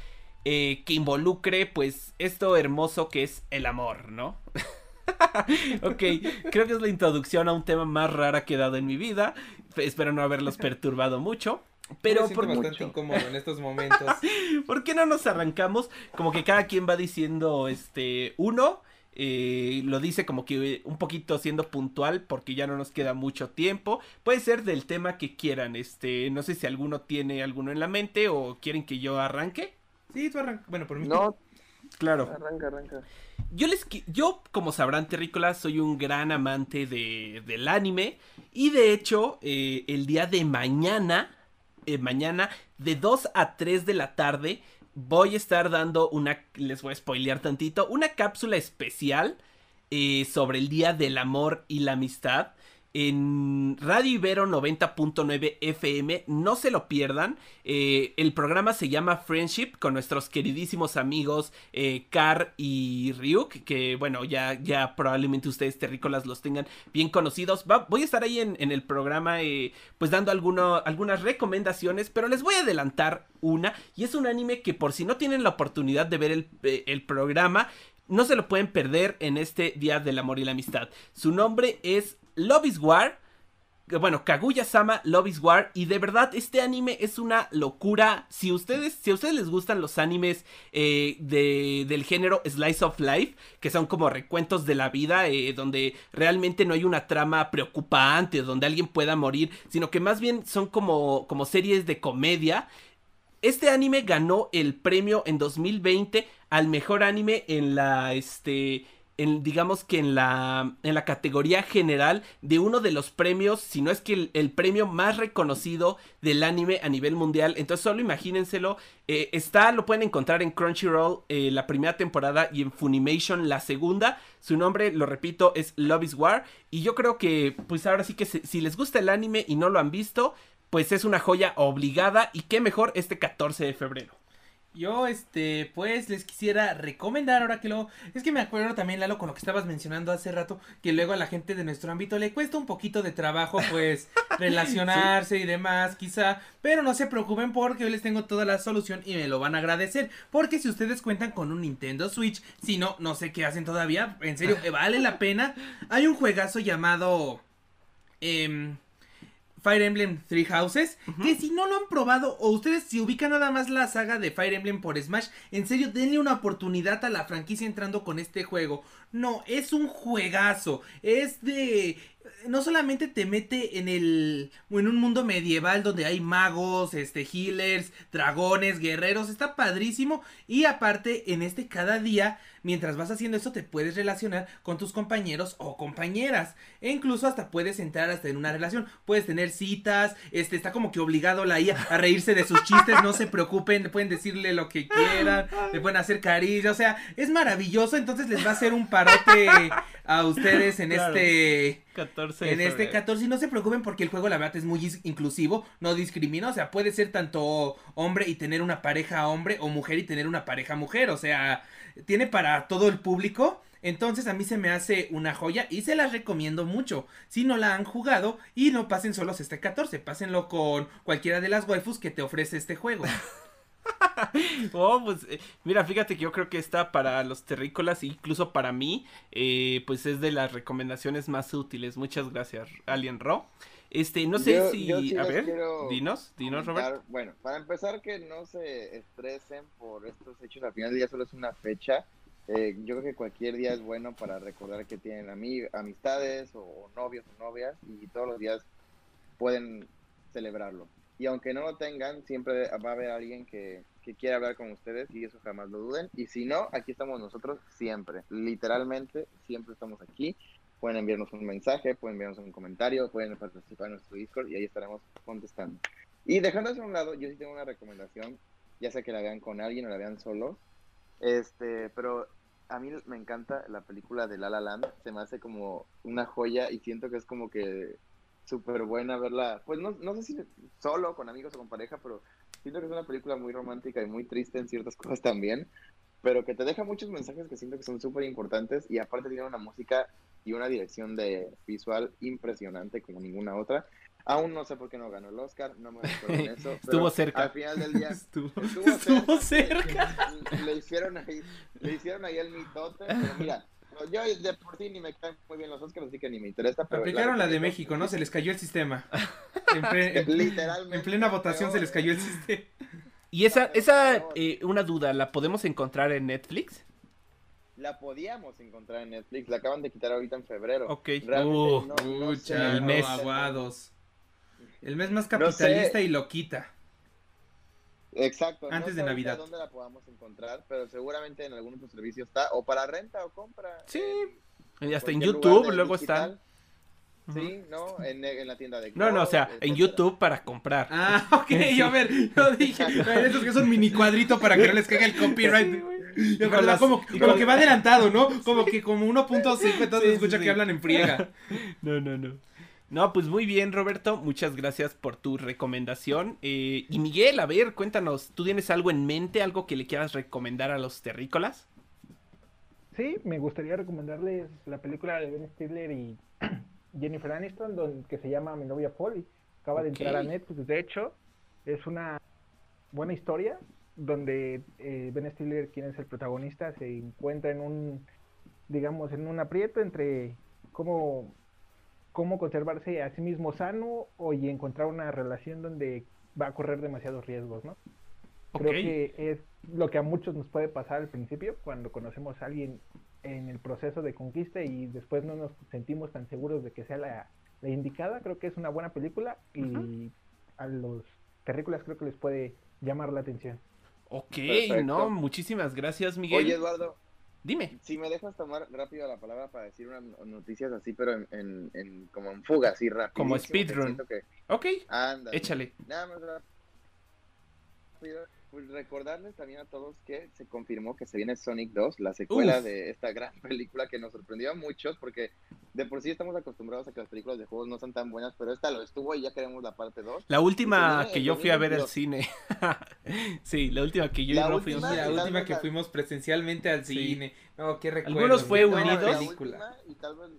Eh, que involucre, pues, esto hermoso que es el amor, ¿no? [laughs] ok, creo que es la introducción a un tema más rara que he dado en mi vida. Espero no haberlos perturbado mucho. Pero por bastante incómodo en estos momentos. [laughs] ¿Por qué no nos arrancamos? Como que cada quien va diciendo este uno. Eh, lo dice como que un poquito siendo puntual porque ya no nos queda mucho tiempo. Puede ser del tema que quieran. Este, no sé si alguno tiene alguno en la mente o quieren que yo arranque. Sí, tú arranca. Bueno, por mí. No. Claro. Arranca, arranca. Yo les yo, como sabrán, terrícolas, soy un gran amante de, del anime. Y de hecho, eh, el día de mañana eh, mañana de 2 a 3 de la tarde voy a estar dando una, les voy a spoilear tantito, una cápsula especial eh, sobre el Día del Amor y la Amistad en Radio Ibero 90.9 FM. No se lo pierdan. Eh, el programa se llama Friendship con nuestros queridísimos amigos eh, Car y Ryuk. Que bueno, ya, ya probablemente ustedes terrícolas los tengan bien conocidos. voy a estar ahí en, el programa eh, pues dando algunas recomendaciones. Pero les voy a adelantar una. Y es un anime que por si no tienen la oportunidad de ver el, el programa. No se lo pueden perder en este Día del Amor y la Amistad. Su nombre es Love is War. Bueno, Kaguya-sama Love is War. Y de verdad, este anime es una locura. Si ustedes, si a ustedes les gustan los animes eh, de, del género Slice of Life, que son como recuentos de la vida, eh, donde realmente no hay una trama preocupante, donde alguien pueda morir, sino que más bien son como, como series de comedia. Este anime ganó el premio en 2020 al mejor anime en la, este, digamos que en la, en la categoría general de uno de los premios, si no es que el, premio más reconocido del anime a nivel mundial. Entonces solo imagínenselo. Eh, está, lo pueden encontrar en Crunchyroll eh, la primera temporada y en Funimation la segunda. Su nombre, lo repito, es Love is War. Y yo creo que, pues ahora sí que si les gusta el anime y no lo han visto, pues es una joya obligada. Y qué mejor este 14 de febrero. Yo, este, pues les quisiera recomendar ahora que lo. Es que me acuerdo también, Lalo, con lo que estabas mencionando hace rato, que luego a la gente de nuestro ámbito le cuesta un poquito de trabajo, pues, [laughs] relacionarse y demás, quizá. Pero no se preocupen porque hoy les tengo toda la solución y me lo van a agradecer. Porque si ustedes cuentan con un Nintendo Switch, si no, no sé qué hacen todavía, en serio, [laughs] vale la pena. Hay un juegazo llamado. Eh, Fire Emblem Three Houses. Que si no lo han probado o ustedes si ubican nada más la saga de Fire Emblem por Smash, en serio denle una oportunidad a la franquicia entrando con este juego. No, es un juegazo. Es de no solamente te mete en el en un mundo medieval donde hay magos, este healers, dragones, guerreros, está padrísimo. Y aparte en este cada día mientras vas haciendo eso te puedes relacionar con tus compañeros o compañeras. E incluso hasta puedes entrar hasta en una relación, puedes tener citas, este está como que obligado la IA a reírse de sus chistes, no se preocupen, pueden decirle lo que quieran, le pueden hacer cariño, o sea, es maravilloso, entonces les va a hacer un parote a ustedes en este 14 en este 14 y no se preocupen porque el juego la verdad es muy inclusivo, no discrimina, o sea, puede ser tanto hombre y tener una pareja hombre o mujer y tener una pareja mujer, o sea, tiene para todo el público. Entonces a mí se me hace una joya y se las recomiendo mucho. Si no la han jugado y no pasen solos este 14, pásenlo con cualquiera de las waifus que te ofrece este juego. [laughs] [laughs] oh, pues eh, mira, fíjate que yo creo que esta para los terrícolas, incluso para mí, eh, pues es de las recomendaciones más útiles. Muchas gracias, Alien Raw. Este, no sé si, a ver, dinos, dinos, Robert. Bueno, para empezar que no se estresen por estos hechos, al final del día solo es una fecha. Eh, yo creo que cualquier día es bueno para recordar que tienen amistades o novios o novias y todos los días pueden celebrarlo. Y aunque no lo tengan, siempre va a haber alguien que, que quiera hablar con ustedes y eso jamás lo duden. Y si no, aquí estamos nosotros siempre, literalmente, siempre estamos aquí. Pueden enviarnos un mensaje, pueden enviarnos un comentario, pueden participar en nuestro Discord y ahí estaremos contestando. Y dejando eso a un lado, yo sí tengo una recomendación, ya sea que la vean con alguien o la vean solos, este, pero a mí me encanta la película de La La Land, se me hace como una joya y siento que es como que súper buena verla, pues no, no sé si solo, con amigos o con pareja, pero siento que es una película muy romántica y muy triste en ciertas cosas también, pero que te deja muchos mensajes que siento que son súper importantes y aparte tiene una música y una dirección de visual impresionante como ninguna otra. Aún no sé por qué no ganó el Oscar, no me acuerdo en eso. [laughs] estuvo cerca. Al final del día [laughs] estuvo, estuvo, cerca. Le, hicieron ahí, le hicieron ahí el mitote, pero mira, yo de por sí ni me caen muy bien los Oscars, así que ni me interesa. Pero Aplicaron la, de México, ¿no? Se les cayó el sistema. [laughs] [laughs] En, Literalmente. En plena votación se les cayó el sistema. Y esa, esa eh, una duda, ¿la podemos encontrar en Netflix? La podíamos encontrar en Netflix, la acaban de quitar ahorita en febrero. Ok. Uh, el mes. aguados. El mes más capitalista y lo quita. Exacto. Antes de Navidad. dónde la podamos encontrar, pero seguramente en algún otro servicio está, o para renta o compra. Sí, y hasta en YouTube luego está. Sí, ¿no? En, la tienda de... No, no, o sea, en YouTube para comprar. Ah, ok, [laughs] yo a ver, yo dije, [laughs] esos que son mini cuadrito para que no les caiga el copyright. como, como que va adelantado, ¿no? [laughs] Como que como 1.5 entonces escucha que hablan en friega. No, no, no. No, pues muy bien, Roberto. Muchas gracias por tu recomendación. Eh, y Miguel, a ver, cuéntanos, ¿tú tienes algo en mente, algo que le quieras recomendar a los terrícolas? Sí, me gustaría recomendarles la película de Ben Stiller y [clears throat] Jennifer Aniston, donde, que se llama Mi novia Polly. Acaba de entrar a Netflix. De hecho, es una buena historia donde eh, Ben Stiller, quien es el protagonista, se encuentra en un, digamos, en un aprieto entre cómo cómo conservarse a sí mismo sano o y encontrar una relación donde va a correr demasiados riesgos, ¿no? Creo que es lo que a muchos nos puede pasar al principio cuando conocemos a alguien en el proceso de conquista y después no nos sentimos tan seguros de que sea la, indicada. Creo que es una buena película y a los terrícolas creo que les puede llamar la atención. Ok, no, muchísimas gracias, Miguel. Oye, Eduardo, Dime. Si me dejas tomar rápido la palabra para decir unas noticias así, pero en, en, como en fuga, así rápido. Como speedrun. Ok. Échale. Nada más rápido. Pues recordarles también a todos que se confirmó que se viene Sonic 2, la secuela de esta gran [laughs] película que nos sorprendió a muchos porque de por sí estamos acostumbrados a que las películas de juegos no son tan buenas, pero esta lo estuvo y ya queremos la parte 2. La última que yo fui a ver al cine. [laughs] sí, la última que yo la última, la última que fuimos presencialmente al cine. No, qué recuerdo. Algunos fue unidos. y tal vez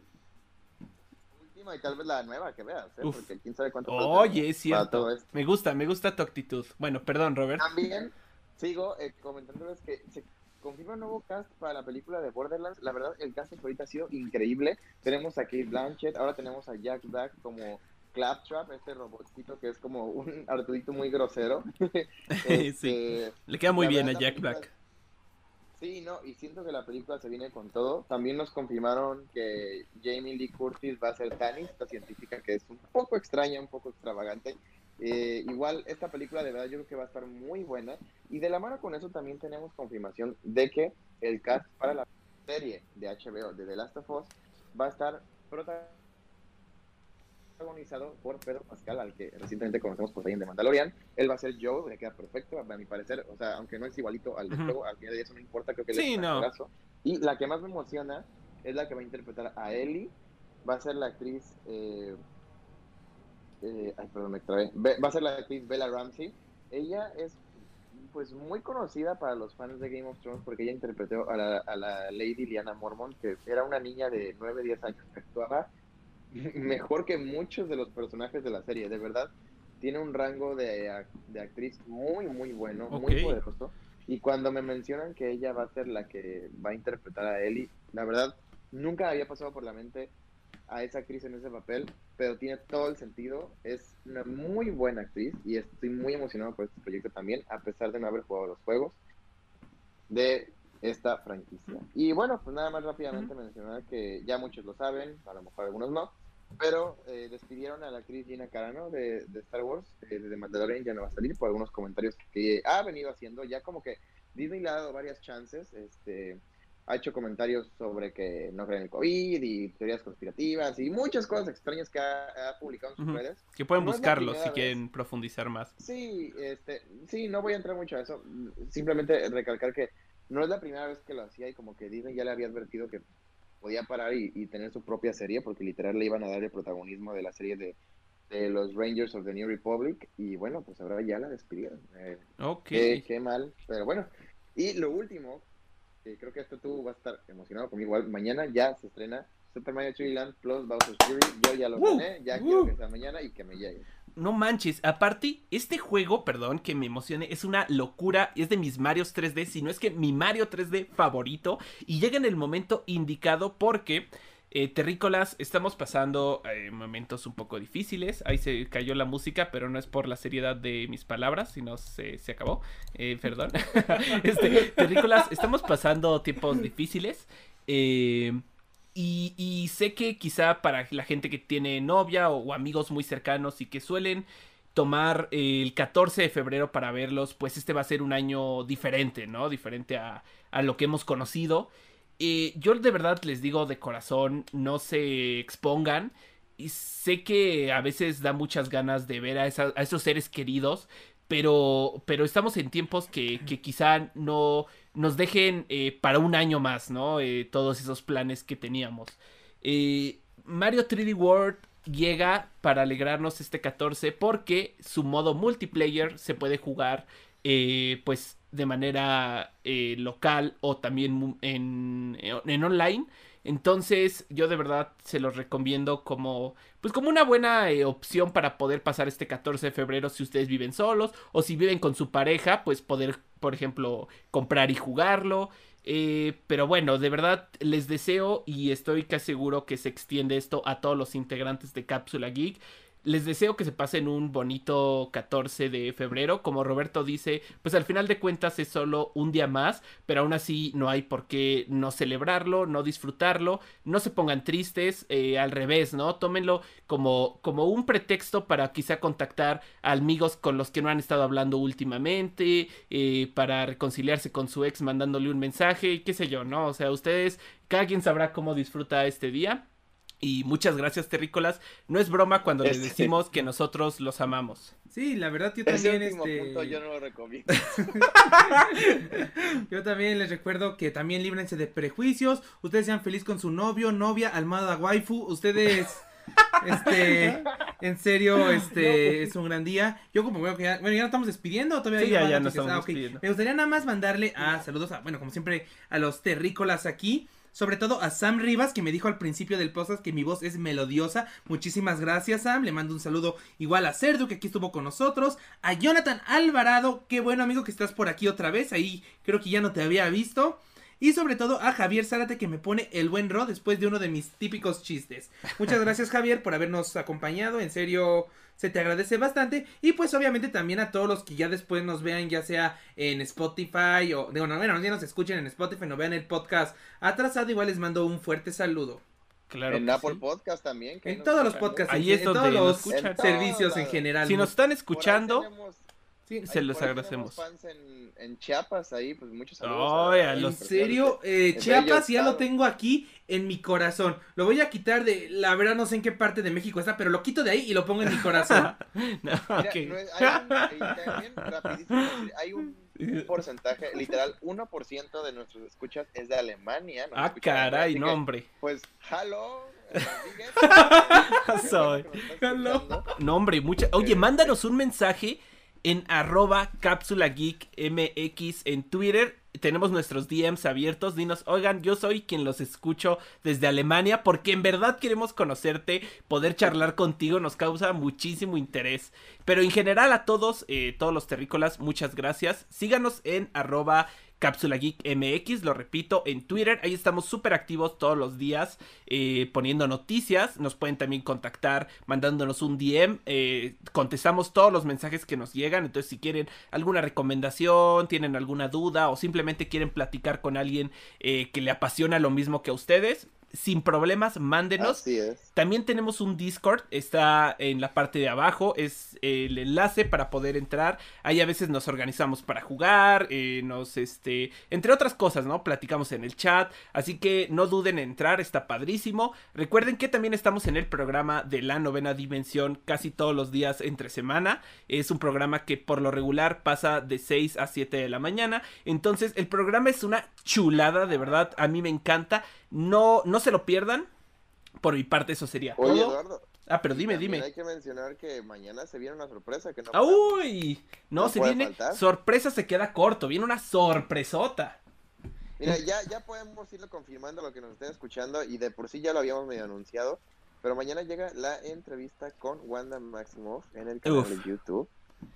y tal vez la nueva que veas, ¿eh? porque quién sabe cuánto. Oye, es cierto. Me gusta, me gusta tu actitud. Bueno, perdón, Robert. También sigo eh, comentándoles que se confirma un nuevo cast para la película de Borderlands. La verdad, el cast ahorita ha sido increíble. Tenemos a Kate Blanchett, ahora tenemos a Jack Black como Claptrap, este robotito que es como un [laughs] Arturito muy grosero. [laughs] [laughs] sí. Este, Le queda muy bien a Jack Black. Sí, no, y siento que la película se viene con todo. También nos confirmaron que Jamie Lee Curtis va a ser Tannis, esta científica que es un poco extraña, un poco extravagante. Eh, igual, esta película de verdad yo creo que va a estar muy buena. Y de la mano con eso también tenemos confirmación de que el cast para la serie de HBO de The Last of Us va a estar protagonizado protagonizado por Pedro Pascal, al que recientemente conocemos por ahí en The Mandalorian. Él va a ser Joe, le queda perfecto, a mi parecer. O sea, aunque no es igualito al de juego, al final de eso no importa, creo que sí, le no. Y la que más me emociona es la que va a interpretar a Ellie. Va a ser la actriz. Eh, eh, ay, perdón, me trabé. Va a ser la actriz Bella Ramsey. Ella es pues muy conocida para los fans de Game of Thrones porque ella interpretó a la, a la Lady Liana Mormont, que era una niña de 9, 10 años que actuaba [laughs] mejor que muchos de los personajes de la serie, de verdad. Tiene un rango de, de actriz muy, muy bueno, muy poderoso. Y cuando me mencionan que ella va a ser la que va a interpretar a Ellie, la verdad, nunca había pasado por la mente a esa actriz en ese papel, pero tiene todo el sentido. Es una muy buena actriz y estoy muy emocionado por este proyecto también, a pesar de no haber jugado los juegos de esta franquicia. Y bueno, pues nada más rápidamente mencionar que ya muchos lo saben, a lo mejor algunos no, pero eh, despidieron a la actriz Gina Carano de, Star Wars, eh, de Mandalorian ya no va a salir por algunos comentarios que ha venido haciendo, ya como que Disney le ha dado varias chances, este ha hecho comentarios sobre que no creen el COVID y teorías conspirativas y muchas cosas extrañas que ha, publicado en sus redes. Que pueden buscarlo si quieren profundizar más. Sí, este, sí, no voy a entrar mucho a eso. Simplemente recalcar que no es la primera vez que lo hacía y como que Disney ya le había advertido que podía parar y, tener su propia serie porque literal le iban a dar el protagonismo de la serie de, los Rangers of the New Republic y bueno, pues ahora ya la despidieron. Eh, ok. qué mal, pero bueno. Y lo último creo que esto tú vas a estar emocionado conmigo. Igual mañana ya se estrena Super Mario 3 Land Plus Bowser's Fury. Yo ya lo gané, ya quiero que sea mañana y que me llegue. No manches, aparte, este juego, perdón que me emocione, es una locura, es de mis Marios 3D, si no es que mi Mario 3D favorito, y llega en el momento indicado porque eh, terrícolas, estamos pasando eh, momentos un poco difíciles. Ahí se cayó la música, pero no es por la seriedad de mis palabras, sino se, se acabó. Eh, perdón. [laughs] este, terrícolas, estamos pasando tiempos difíciles. Y, sé que quizá para la gente que tiene novia o, amigos muy cercanos y que suelen tomar el 14 de febrero para verlos, pues este va a ser un año diferente, ¿no? Diferente a, a lo que hemos conocido. Eh, yo de verdad les digo de corazón, no se expongan. Y sé que a veces da muchas ganas de ver a, esos seres queridos, pero, pero estamos en tiempos que, quizá no nos dejen eh, para un año más, ¿no? Eh, todos esos planes que teníamos. Mario 3D World llega para alegrarnos este 14 porque su modo multiplayer se puede jugar pues de manera eh, local o también en, en, online. Entonces yo de verdad se los recomiendo como pues como una buena eh, opción para poder pasar este 14 de febrero si ustedes viven solos o si viven con su pareja pues poder por ejemplo comprar y jugarlo. Eh, pero bueno, de verdad les deseo y estoy casi seguro que se extiende esto a todos los integrantes de Cápsula Geek. Les deseo que se pasen un bonito 14 de febrero. Como Roberto dice, pues al final de cuentas es solo un día más, pero aún así no hay por qué no celebrarlo, no disfrutarlo. No se pongan tristes, eh, al revés, ¿no? Tómenlo como, como un pretexto para quizá contactar a amigos con los que no han estado hablando últimamente, eh, para reconciliarse con su ex mandándole un mensaje, qué sé yo, ¿no? O sea, ustedes, cada quien sabrá cómo disfruta este día. Y muchas gracias, terrícolas. No es broma cuando les este decimos que nosotros los amamos. Sí, la verdad yo también este... yo no lo recomiendo. [laughs] yo también les recuerdo que también líbrense de prejuicios. Ustedes sean felices con su novio, novia, almada waifu. Ustedes [laughs] este, en serio, este es un gran día. Yo como veo que ya, bueno, ya nos estamos despidiendo, todavía sí, ya, ya nos estamos ah, despidiendo. Me gustaría nada más mandarle a saludos a, bueno, como siempre, a los terrícolas aquí. Sobre todo a Sam Rivas, que me dijo al principio del podcast que mi voz es melodiosa. Muchísimas gracias, Sam. Le mando un saludo igual a Cerdo, que aquí estuvo con nosotros. A Jonathan Alvarado, qué bueno amigo que estás por aquí otra vez. Ahí creo que ya no te había visto. Y sobre todo a Javier Zárate que me pone el buen ro después de uno de mis típicos chistes. Muchas [laughs] gracias Javier por habernos acompañado. En serio, se te agradece bastante. Y pues obviamente también a todos los que ya después nos vean, ya sea en Spotify o, digo, no, bueno, ya nos escuchen en Spotify, no vean el podcast atrasado, igual les mando un fuerte saludo. Claro en Apple Podcast también. en todos los podcasts, Ahí en, todos los servicios en general. Si nos están escuchando, Sí, se los agradecemos. fans en, en, Chiapas ahí, pues muchos saludos. en serio, eh, Chiapas ya lo tengo aquí en mi corazón. Lo voy a quitar de, la verdad no sé en qué parte de México está, pero lo quito de ahí y lo pongo en mi corazón. [laughs] [laughs] hay, un, [laughs] porcentaje, literal, 1% de nuestros escuchas es de Alemania. Ah, caray, no, hombre. Pues, hello. Soy. No, hombre, mucha. Oye, mándanos un mensaje en arroba cápsula geek mx en Twitter. Tenemos nuestros DMs abiertos. Dinos, oigan, yo soy quien los escucho desde Alemania porque en verdad queremos conocerte, poder charlar contigo, nos causa muchísimo interés. Pero en general a todos, eh, todos los terrícolas, muchas gracias. Síganos en arroba Cápsula Geek MX, lo repito, en Twitter. Ahí estamos súper activos todos los días eh, poniendo noticias. Nos pueden también contactar mandándonos un DM. Eh, contestamos todos los mensajes que nos llegan. Entonces, si quieren alguna recomendación, tienen alguna duda o simplemente quieren platicar con alguien eh, que le apasiona lo mismo que a ustedes, sin problemas, mándenos. También tenemos un Discord, está en la parte de abajo, es el enlace para poder entrar. Ahí a veces nos organizamos para jugar, eh, nos, este, entre otras cosas, ¿no? Platicamos en el chat, así que no duden en entrar, está padrísimo. Recuerden que también estamos en el programa de la novena dimensión casi todos los días entre semana. Es un programa que por lo regular pasa de 6 a 7 de la mañana. Entonces el programa es una chulada, de verdad, a mí me encanta. No, no se lo pierdan. Por mi parte, eso sería Oye, Eduardo. Ah, pero dime, dime. Hay que mencionar que mañana se viene una sorpresa que no. ¡Uy! No, se viene. Sorpresa se queda corto. Viene una sorpresota. Mira, ya, ya podemos irlo confirmando lo que nos estén escuchando y de por sí ya lo habíamos medio anunciado. Pero mañana llega la entrevista con Wanda Maximoff en el canal de YouTube.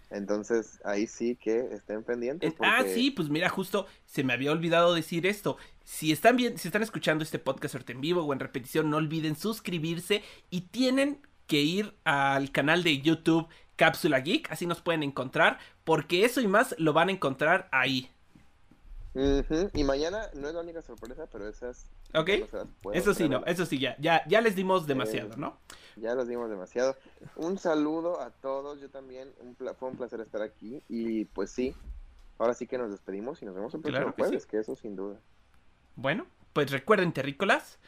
Entonces, ahí sí que estén pendientes. Ah, sí, pues mira, justo se me había olvidado decir esto. Si están bien, si están escuchando este podcast en vivo o en repetición, no olviden suscribirse y tienen que ir al canal de YouTube Cápsula Geek, así nos pueden encontrar, porque eso y más lo van a encontrar ahí. Y mañana no es la única sorpresa, pero esas. Ok. eso sí, no, eso sí, ya, ya, ya les dimos demasiado, ¿no? Ya les dimos demasiado. Un saludo a todos, yo también, un fue un placer estar aquí. Y pues sí, ahora sí que nos despedimos y nos vemos el próximo jueves, que eso sin duda. Bueno, pues recuerden, terrícolas,